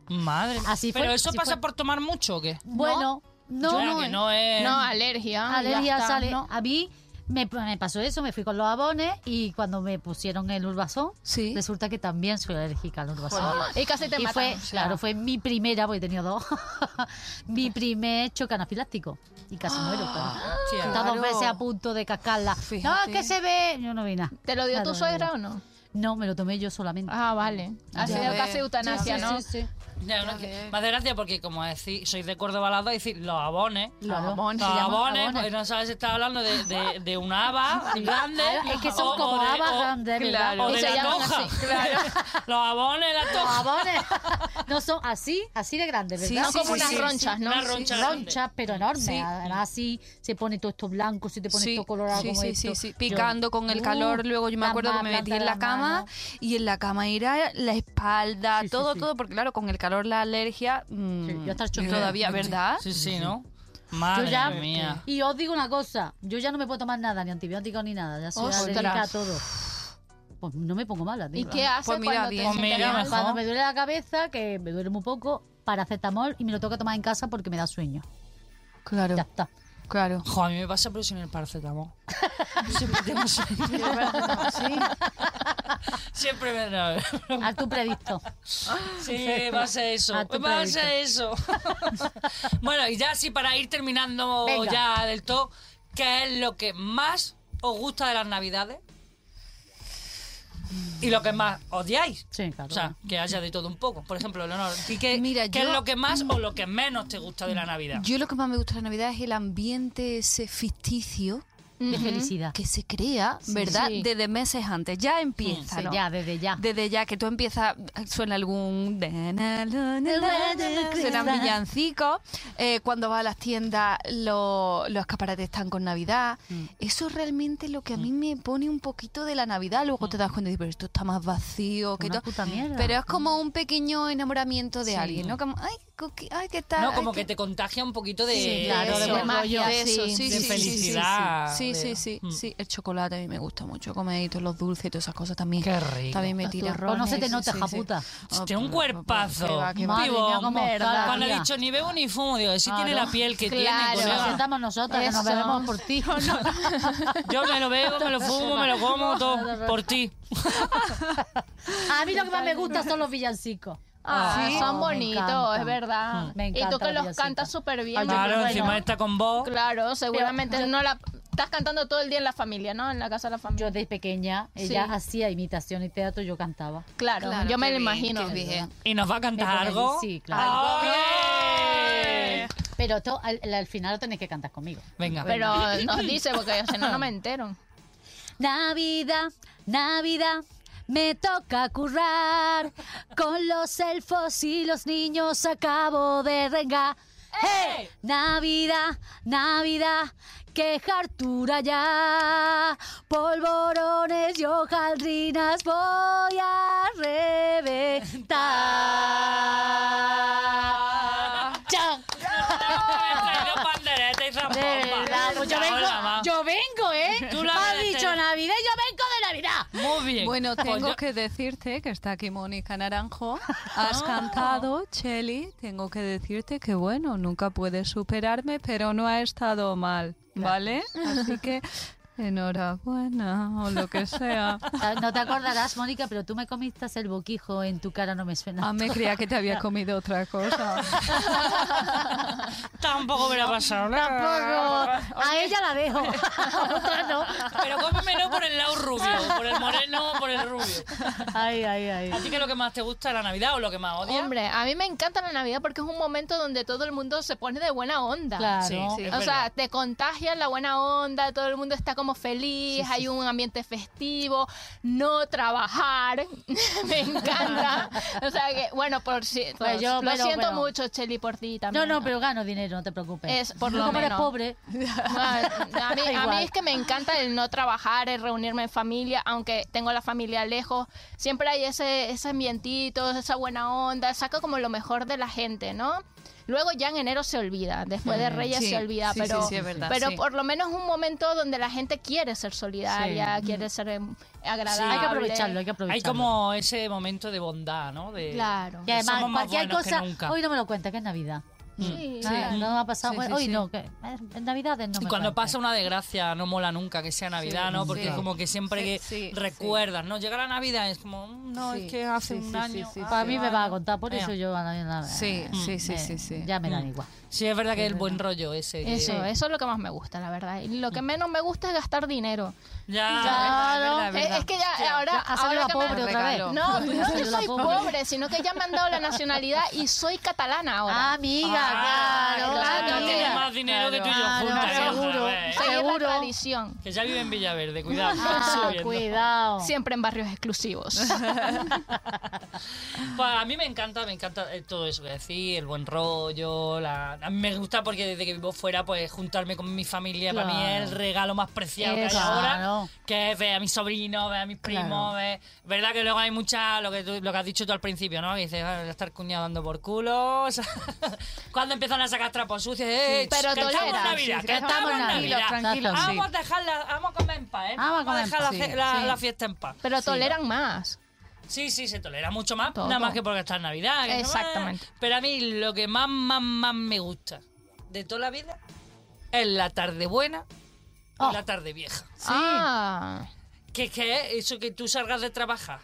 Madre. Así fue, ¿Pero eso así pasa fue. por tomar mucho o qué? Bueno, no, no, que no es. No, alergia. alergia sale. ¿no? A mí me, me pasó eso, me fui con los abones y cuando me pusieron el urbazón, Sí. resulta que también soy alérgica al urbazón. Y casi te Y matan. fue, o sea. claro, fue mi primera, porque he tenido dos, mi primer choque anafiláctico. Y casi muero. claro. Hostia. Estaba dos veces a punto de cascarla. No, Fíjate. es que se ve. Yo no vi nada. ¿Te lo dio tu suegra o no? No, me lo tomé yo solamente. Ah, vale. Ha sido casi eutanasia, Sí, ¿no? sí, sí. Ya, no, que- me hace gracia porque, como decís, sois de Córdoba las dos, decir los abones. Claro. abones. Los Se abones, abones. pues no sabes si estás hablando de, de, de un haba grande. Es que son o- como o de- habas grandes, ¿verdad? claro. O de se la toja. Claro. Los abones, la Los abones no son así, así de grandes, Sí, ¿verdad? Son como sí, unas sí, ronchas, ¿no? Una roncha grande. Ronchas, pero enormes. Además, así se pone todo esto blanco, si te pones Sí, todo colorado como sí, esto. sí, sí. Yo- Picando con el Uh, calor, luego yo me acuerdo que me metí en la cama y en la cama era la espalda, todo, todo, porque claro, con el calor la alergia mm, Sí, yo hasta el choque. todavía, ¿verdad? Sí, sí, ¿no? Yo Madre ya, mía. y os digo una cosa, yo ya no me puedo tomar nada, ni antibióticos ni nada, ya soy Ostras. alérgica a todo. Pues no me pongo mala, tío. ¿Y qué haces Pues mira, cuando te Pues mira, mejor. Cuando me duele la cabeza, que me duele muy poco, paracetamol y me lo tengo que tomar en casa porque me da sueño. Claro, Ya está. Claro. Jo, a mí me pasa pero sin el paracetamol. Siempre tengo sueño. Siempre me... no. Al tu predicto. Sí, va a ser eso. A tu Va a ser eso. bueno, y ya así para ir terminando Venga. ya del todo, ¿qué es lo que más os gusta de las navidades? Y lo que más odiáis. Sí, claro. O sea, que haya de todo un poco. Por ejemplo, Leonor, ¿y qué, Mira, qué es lo que más o lo que menos te gusta de la Navidad? Yo lo que más me gusta de la Navidad es el ambiente ese ficticio de felicidad. que se crea, ¿verdad? Sí. Desde meses antes. Ya empieza, Sí, ¿no? ya, desde ya. Desde ya que tú empiezas, suena algún... Suenan villancicos. eh, cuando vas a las tiendas, lo- los escaparates están con Navidad. Mm. Eso es realmente lo que a mí me pone un poquito de la Navidad. Luego te das cuenta y dices, pero esto está más vacío que todo. Pero es como un pequeño enamoramiento de Sí. alguien, ¿no? Como, ay, ay, ¿qué tal? No, como que te contagia un poquito de, Sí, claro, de rollo. de eso, sí, sí, de sí, sí, felicidad, Sí, sí, sí, sí, Mm. sí. El chocolate a mí me gusta mucho, comer y todos los dulces y todas esas cosas también. Qué rico. También me tira. turrones. Pues no se te nota, sí, hija sí. puta. Oh, Tiene un cuerpazo. Vivo. Cuando ha tía. dicho ni bebo ni fumo, digo, si tiene Claro. la piel que Claro. tiene, Nos colega. sentamos nosotras, que nos Eso. veremos por ti. Yo me lo bebo, me lo fumo, me lo como todo por ti. A mí lo que más me gusta son los villancicos. Ah, Sí. son bonitos, es verdad. Mm. Me y tú que los cantas súper bien. Claro, encima está con vos. Claro, seguramente Pero- no la estás cantando todo el día en la familia, ¿no? En la casa de la familia. Yo de pequeña, ella Sí. hacía imitación y teatro, yo cantaba. claro, Claro, yo me lo bien, imagino. bien. ¿Y nos va a cantar algo? sí, claro. ¡Ay! Pero al final lo tenéis que cantar conmigo. Venga. Pero nos dice, porque si no, no me entero. Navidad, Navidad, me toca currar. Con los elfos y los niños acabo de rengar. ¡Hey! Navidad, Navidad, que hartura ya. Polvorones y hojaldrinas voy a reventar. ¡Chan! Me he traído pandereta y De zambomba. verdad, pues yo vengo, yo vengo, ¿eh? Tú la Me has mereces. dicho Navidad y yo vengo de Navidad. Muy bien. Bueno, Pues tengo yo- que decirte que está aquí Mónica Naranjo. Has cantado, Cheli. Tengo que decirte que, bueno, nunca puedes superarme, pero no ha estado mal, ¿vale? Así que, enhorabuena, o lo que sea. No te acordarás, Mónica, pero tú me comiste el boquijo en tu cara, no me suena. Ah, me creía que te había comido otra cosa. Tampoco me la ha pasado nada. Tampoco. A ella la dejo. A otra no. Pero cómemelo por el lado rubio, por el moreno, por el rubio. Ay, ay, ay. ¿A ti qué es lo que más te gusta de la Navidad o lo que más odias? Hombre, a mí me encanta la Navidad porque es un momento donde todo el mundo se pone de buena onda. Claro. Sí, sí, O sea, te contagia la buena onda, todo el mundo está como feliz, hay un ambiente festivo, no trabajar, me encanta. O sea que, bueno, por si, Pues yo, lo pero, siento pero- mucho, Cheli, por ti No, también. no, pero gano dinero, no te preocupes. Es por lo como eres menos. pobre. Ah, A mí, a mí es que me encanta el no trabajar, el reunirme en familia, aunque tengo la familia lejos. Siempre hay ese, ese ambientito, esa buena onda, saca como lo mejor de la gente, ¿no? Luego ya en enero se olvida, después de Reyes Sí, se olvida, sí, pero, sí, sí, es verdad, pero sí. por lo menos un momento donde la gente quiere ser solidaria, Sí. quiere ser em, agradable. Hay que aprovecharlo, hay que Hay aprovecharlo. como ese momento de bondad, ¿no? De... Claro. Y además, hoy no me lo cuenta, que es Navidad. Sí. Ah, no me ha pasado. Sí, sí, hoy sí. no, que en Navidades no Y me cuando pasa una desgracia no mola nunca que sea Navidad, ¿no? Porque sí. es como que siempre que Sí, sí, recuerdas, ¿no? Llega la Navidad es como, mm, no, Sí, es que hace sí, un sí, año. sí, sí, hace Para mí un me va a contar, por eso yo a la Navidad. Sí, sí, sí, me- sí, sí. Ya me dan Mm. igual. Sí, es verdad que el buen rollo ese. que- Eso, eso es lo que más me gusta, la verdad. Y lo que menos me gusta es gastar dinero. Ya. Claro. verdad, Es, es que ya ahora, Ya ahora me- pobre otra vez. No, no que soy pobre. pobre, sino que ya me han dado la nacionalidad y soy catalana ahora. Ah, amiga, Ah, claro, claro, tiene más dinero que tú y yo Claro, juntas. seguro. seguro. tradición. Que ya vive en Villaverde, cuidado. Ah, cuidado. Siempre en barrios exclusivos. Pues a mí me encanta, me encanta eh, todo eso que decís, el buen rollo. La... A mí me gusta porque desde que vivo fuera, pues juntarme con mi familia, para mí Claro. es el regalo más preciado que hay Claro. ahora. Que es ver a mis sobrinos, ver a mis primos, Claro. ver... Verdad que luego hay mucha, lo que, tú- lo que has dicho tú al principio, ¿no? Que dices, "Ah, voy a estar cuñado dando por culo. o sea, Cuando empiezan a sacar trapos sucios, eh, Pero que estamos en. Navidad, Sí, que que estamos en Navidad. tranquilos, Vamos a dejarla, vamos a comer en paz, ¿eh? Vamos a comer en dejar la, sí, la- sí. la fiesta en paz. Pero Sí. toleran más. Sí, sí, se tolera mucho más, Todo. nada más que porque está en Navidad. que no, Exactamente. eh. Pero a mí lo que más, más, más me gusta de toda la vida es la tarde buena y Oh. la tarde vieja. Ah. Que que es eso que tú salgas de trabajar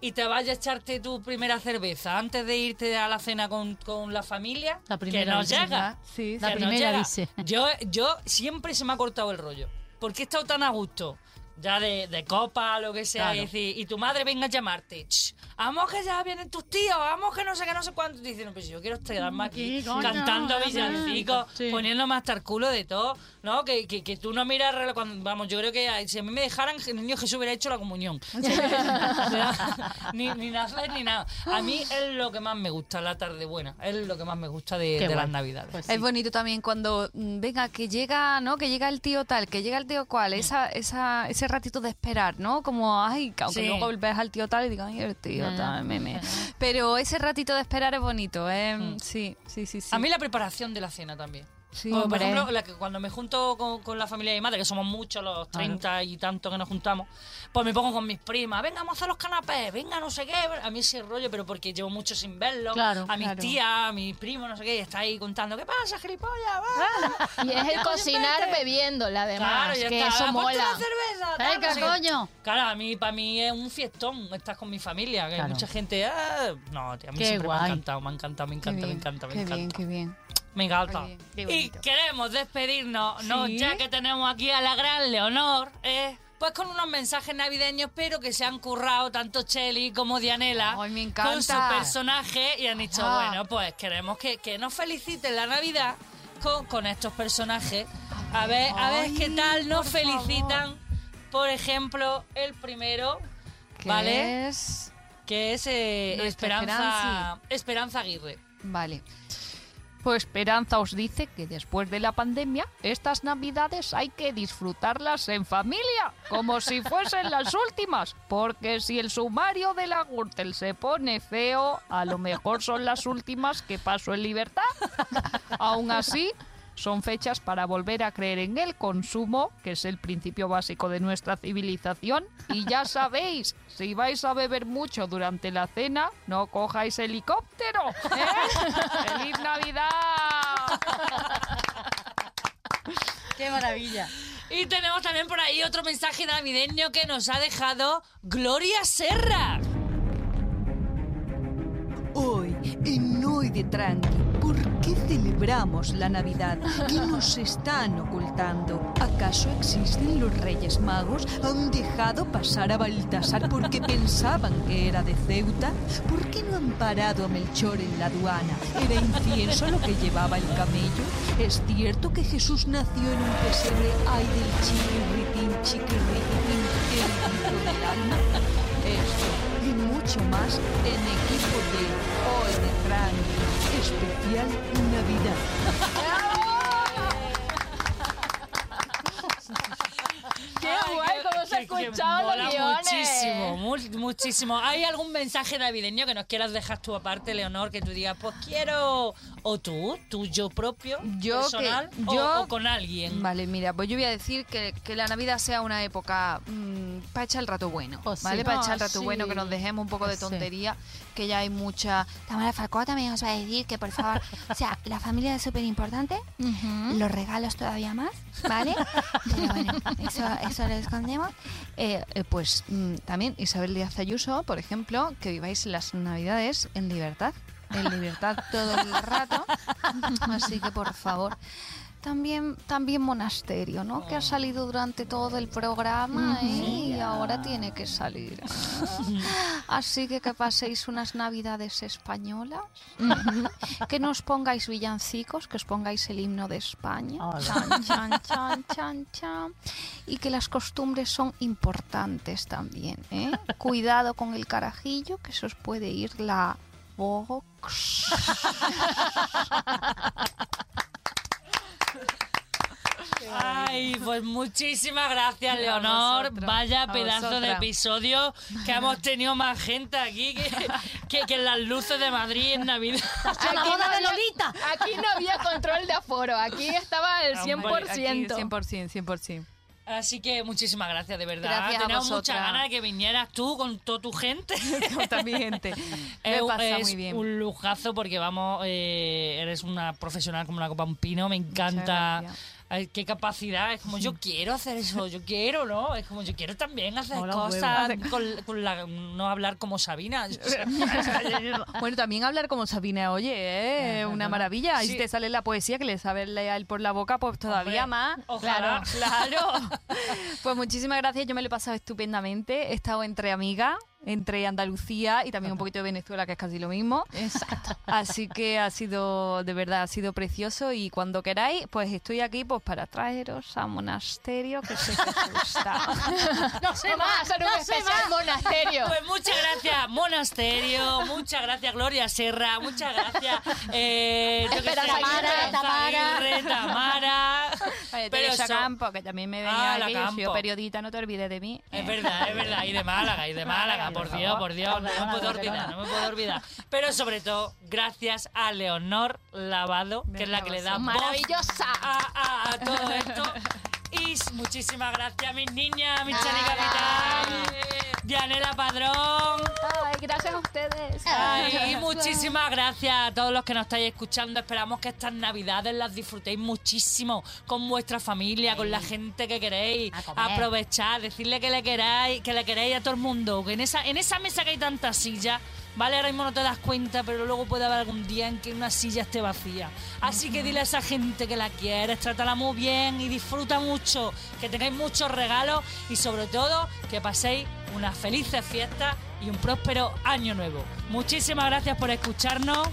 y te vayas a echarte tu primera cerveza antes de irte a la cena con, con la familia, La que primera no dice, llega. Sí, La Que no primera llega. dice. Yo, yo siempre se me ha cortado el rollo. Porque he estado tan a gusto ya de, de copa, lo que sea, Claro. y decir, y tu madre venga a llamarte, "Ch, vamos que ya vienen tus tíos, vamos que no sé qué, no sé cuánto, y dicen, pues yo quiero quedarme aquí Sí, coño, cantando villancicos, Sí. poniéndome hasta el culo de todo, ¿no? Que, que, que tú no miras, cuando, vamos, yo creo que si a mí me dejaran, el niño Jesús hubiera hecho la comunión. ni, ni nacer ni nada. A mí es lo que más me gusta, la tarde buena, es lo que más me gusta de, las navidades. Pues sí. Es bonito también cuando, mm, venga, que llega, ¿no? Que llega el tío tal, que llega el tío cual, esa, esa, ese ratito de esperar, ¿no? Como, ay, que aunque Sí. luego ves al tío tal y digas, ay, el tío Ah, tal, meme. Pero ese ratito de esperar es bonito, ¿eh? Mm. Sí, sí, sí, sí. A mí la preparación de la cena también. Sí, Como, por ejemplo, la que cuando me junto con, con la familia de mi madre, que somos muchos, los 30 y tanto que nos juntamos, pues me pongo con mis primas, venga, vamos a hacer los canapés, venga, no sé qué. A mí ese rollo, pero porque llevo mucho sin verlo. Claro, a mis claro. tías, a mis primos, no sé qué, y está ahí contando, ¿qué pasa, gilipollas? Va? Y es el cocinar vente. bebiéndola además, Claro, ya que está. eso "Ah, mola. cerveza, tal, qué". coño. Claro, a mí, para mí es un fiestón estar con mi familia, que hay Claro. mucha gente, ah, no, tío, a mí Qué siempre me ha guay. encantado, me ha encantado, me Qué encanta, me bien, encanta, me qué encanta. bien, qué bien. Me encanta. Oye, y queremos despedirnos, ¿no? Ya que tenemos aquí a la gran Leonor, ¿eh? pues con unos mensajes navideños, pero que se han currado tanto Cheli como Dianela Ay, me con su personaje y han dicho, bueno, pues queremos que, que nos feliciten la Navidad con, con estos personajes. A ver, a ver qué tal nos por felicitan. Por ejemplo, el primero, ¿Qué ¿vale? es? que es eh, Esperanza, Esperanza Aguirre. Vale. Pues Esperanza os dice que después de la pandemia, estas navidades hay que disfrutarlas en familia, como si fuesen las últimas, porque si el sumario de la Gürtel se pone feo, a lo mejor son las últimas que paso en libertad. Aún así, son fechas para volver a creer en el consumo, que es el principio básico de nuestra civilización. Y ya sabéis, si vais a beber mucho durante la cena, no cojáis helicóptero. ¿eh? ¡Feliz Navidad! Qué maravilla. Y tenemos también por ahí otro mensaje navideño que nos ha dejado Gloria Serra. Hoy, en Hoy de Tranqui, ¿por qué celebramos la Navidad? ¿Qué nos están ocultando? ¿Acaso existen los Reyes Magos? ¿Han dejado pasar a Baltasar porque pensaban que era de Ceuta? ¿Por qué no han parado a Melchor en la aduana? ¿Era incienso lo que llevaba el camello? ¿Es cierto que Jesús nació en un pesebre ay del chiquirritín, chiquirritín, el del alma? Esto y mucho más en equipo de Hoy de Frank, especial Navidad. ¡Qué Ay, guay! que- ¿Cómo se que- que escuchaban los guiones? Muchísimo, mu- muchísimo. ¿Hay algún mensaje navideño que nos quieras dejar tú aparte, Leonor, que tú digas, pues quiero, o tú, tú yo propio, Yo que- personal, o- yo- o, con alguien? Vale, mira, pues yo voy a decir que, que la Navidad sea una época para echar el rato bueno, Pues sí. ¿vale? Para Ah, echar el rato sí. bueno, que nos dejemos un poco de Pues sí. tontería, que ya hay mucha... Tamara Falcó también os va a decir que, por favor, o sea, la familia es súper importante, los regalos todavía más, ¿vale? Pero bueno, eso, eso lo escondemos. Eh, eh, pues mm, también Isabel Díaz Ayuso, por ejemplo, que viváis las Navidades en libertad, en libertad todo el rato. Así que, por favor. También, también monasterio, ¿no? Que ha salido durante todo el programa ¿eh? y ahora tiene que salir. Así que que paséis unas navidades españolas, que no os pongáis villancicos, que os pongáis el himno de España. Chan, chan, chan, chan, chan. Y que las costumbres son importantes también. ¿eh? Cuidado con el carajillo, que se os puede ir la box. Ay, pues muchísimas gracias, Leonor. Vaya pedazo de episodio que hemos tenido más gente aquí que, que, que en las luces de Madrid en Navidad. ¡A la Aquí boda no de había- Lolita! Aquí no había control de aforo, aquí estaba el 100%. Aquí 100%, 100%. Así que muchísimas gracias, de verdad. Teníamos muchas ganas de que vinieras tú con toda tu gente. También, gente. Me Es, pasa es muy bien. un lujazo porque vamos, eh, eres una profesional como la copa un pino. Me encanta qué capacidad, es como yo quiero hacer eso, yo quiero, ¿no? Es como yo quiero también hacer Hola, cosas, con, con la- no hablar como Sabina. Bueno, también hablar como Sabina, oye, ¿eh? una maravilla. Y si te sale la poesía que le sabe leer por la boca, pues todavía Hombre, más. ojalá. Claro. pues muchísimas gracias, yo me lo he pasado estupendamente. He estado entre amigas, entre Andalucía y también un poquito de Venezuela, que es casi lo mismo. Exacto. Así que ha sido, de verdad, ha sido precioso y cuando queráis, pues estoy aquí pues para traeros a monasterio, que sé que os gusta. No sé a hacer un especial monasterio. Pues muchas gracias, Monasterio, muchas gracias, Gloria Serra, muchas gracias, eh, Espera, sé, Tamara, Tamara. Aguirre, Tamara. Pero eso- Campo, que también me Ah, venía la aquí, yo soy Campo. periodista, no te olvides de mí. Es verdad, es verdad. Y de Málaga, y de Málaga, por Dios, por Dios, no me puedo olvidar, no me puedo olvidar. Pero sobre todo, gracias a Leonor Lavado, que es la que le da Maravillosa. a, a- a todo esto. Y muchísimas gracias, mis niñas, mi Chani Capitán, Dianela Padrón. Gracias a ustedes. Ay, y muchísimas gracias a todos los que nos estáis escuchando. Esperamos que estas navidades las disfrutéis muchísimo con vuestra familia, con la gente que queréis. Aprovechar, decirle que le queráis, que le queréis a todo el mundo. Que en esa, en esa mesa que hay tantas sillas, vale, ahora mismo no te das cuenta, pero luego puede haber algún día en que una silla esté vacía. Así que dile a esa gente que la quieres, trátala muy bien y disfruta mucho, que tengáis muchos regalos y sobre todo que paséis unas felices fiestas y un próspero año nuevo. Muchísimas gracias por escucharnos.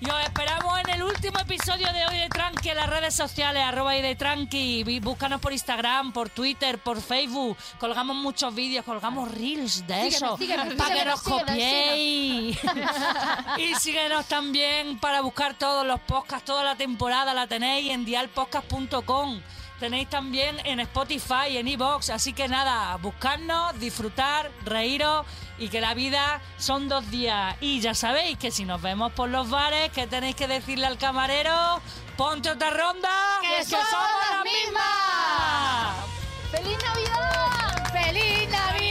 Y os esperamos en el último episodio de Hoy de Tranqui en las redes sociales, arroba Hoy de Tranqui. Vi- Búscanos por Instagram, por Twitter, por Facebook. Colgamos muchos vídeos, colgamos reels de eso. síguenos, para que nos copiéis. y síguenos también para buscar todos los podcasts, toda la temporada la tenéis en dialpodcast.com tenéis también en Spotify, y en Evox. Así que nada, buscarnos, disfrutar, reíros y que la vida son dos días. Y ya sabéis que si nos vemos por los bares, que tenéis que decirle al camarero, ponte otra ronda, que, que somos, somos las mismas. ¡Feliz Navidad! ¡Feliz Navidad!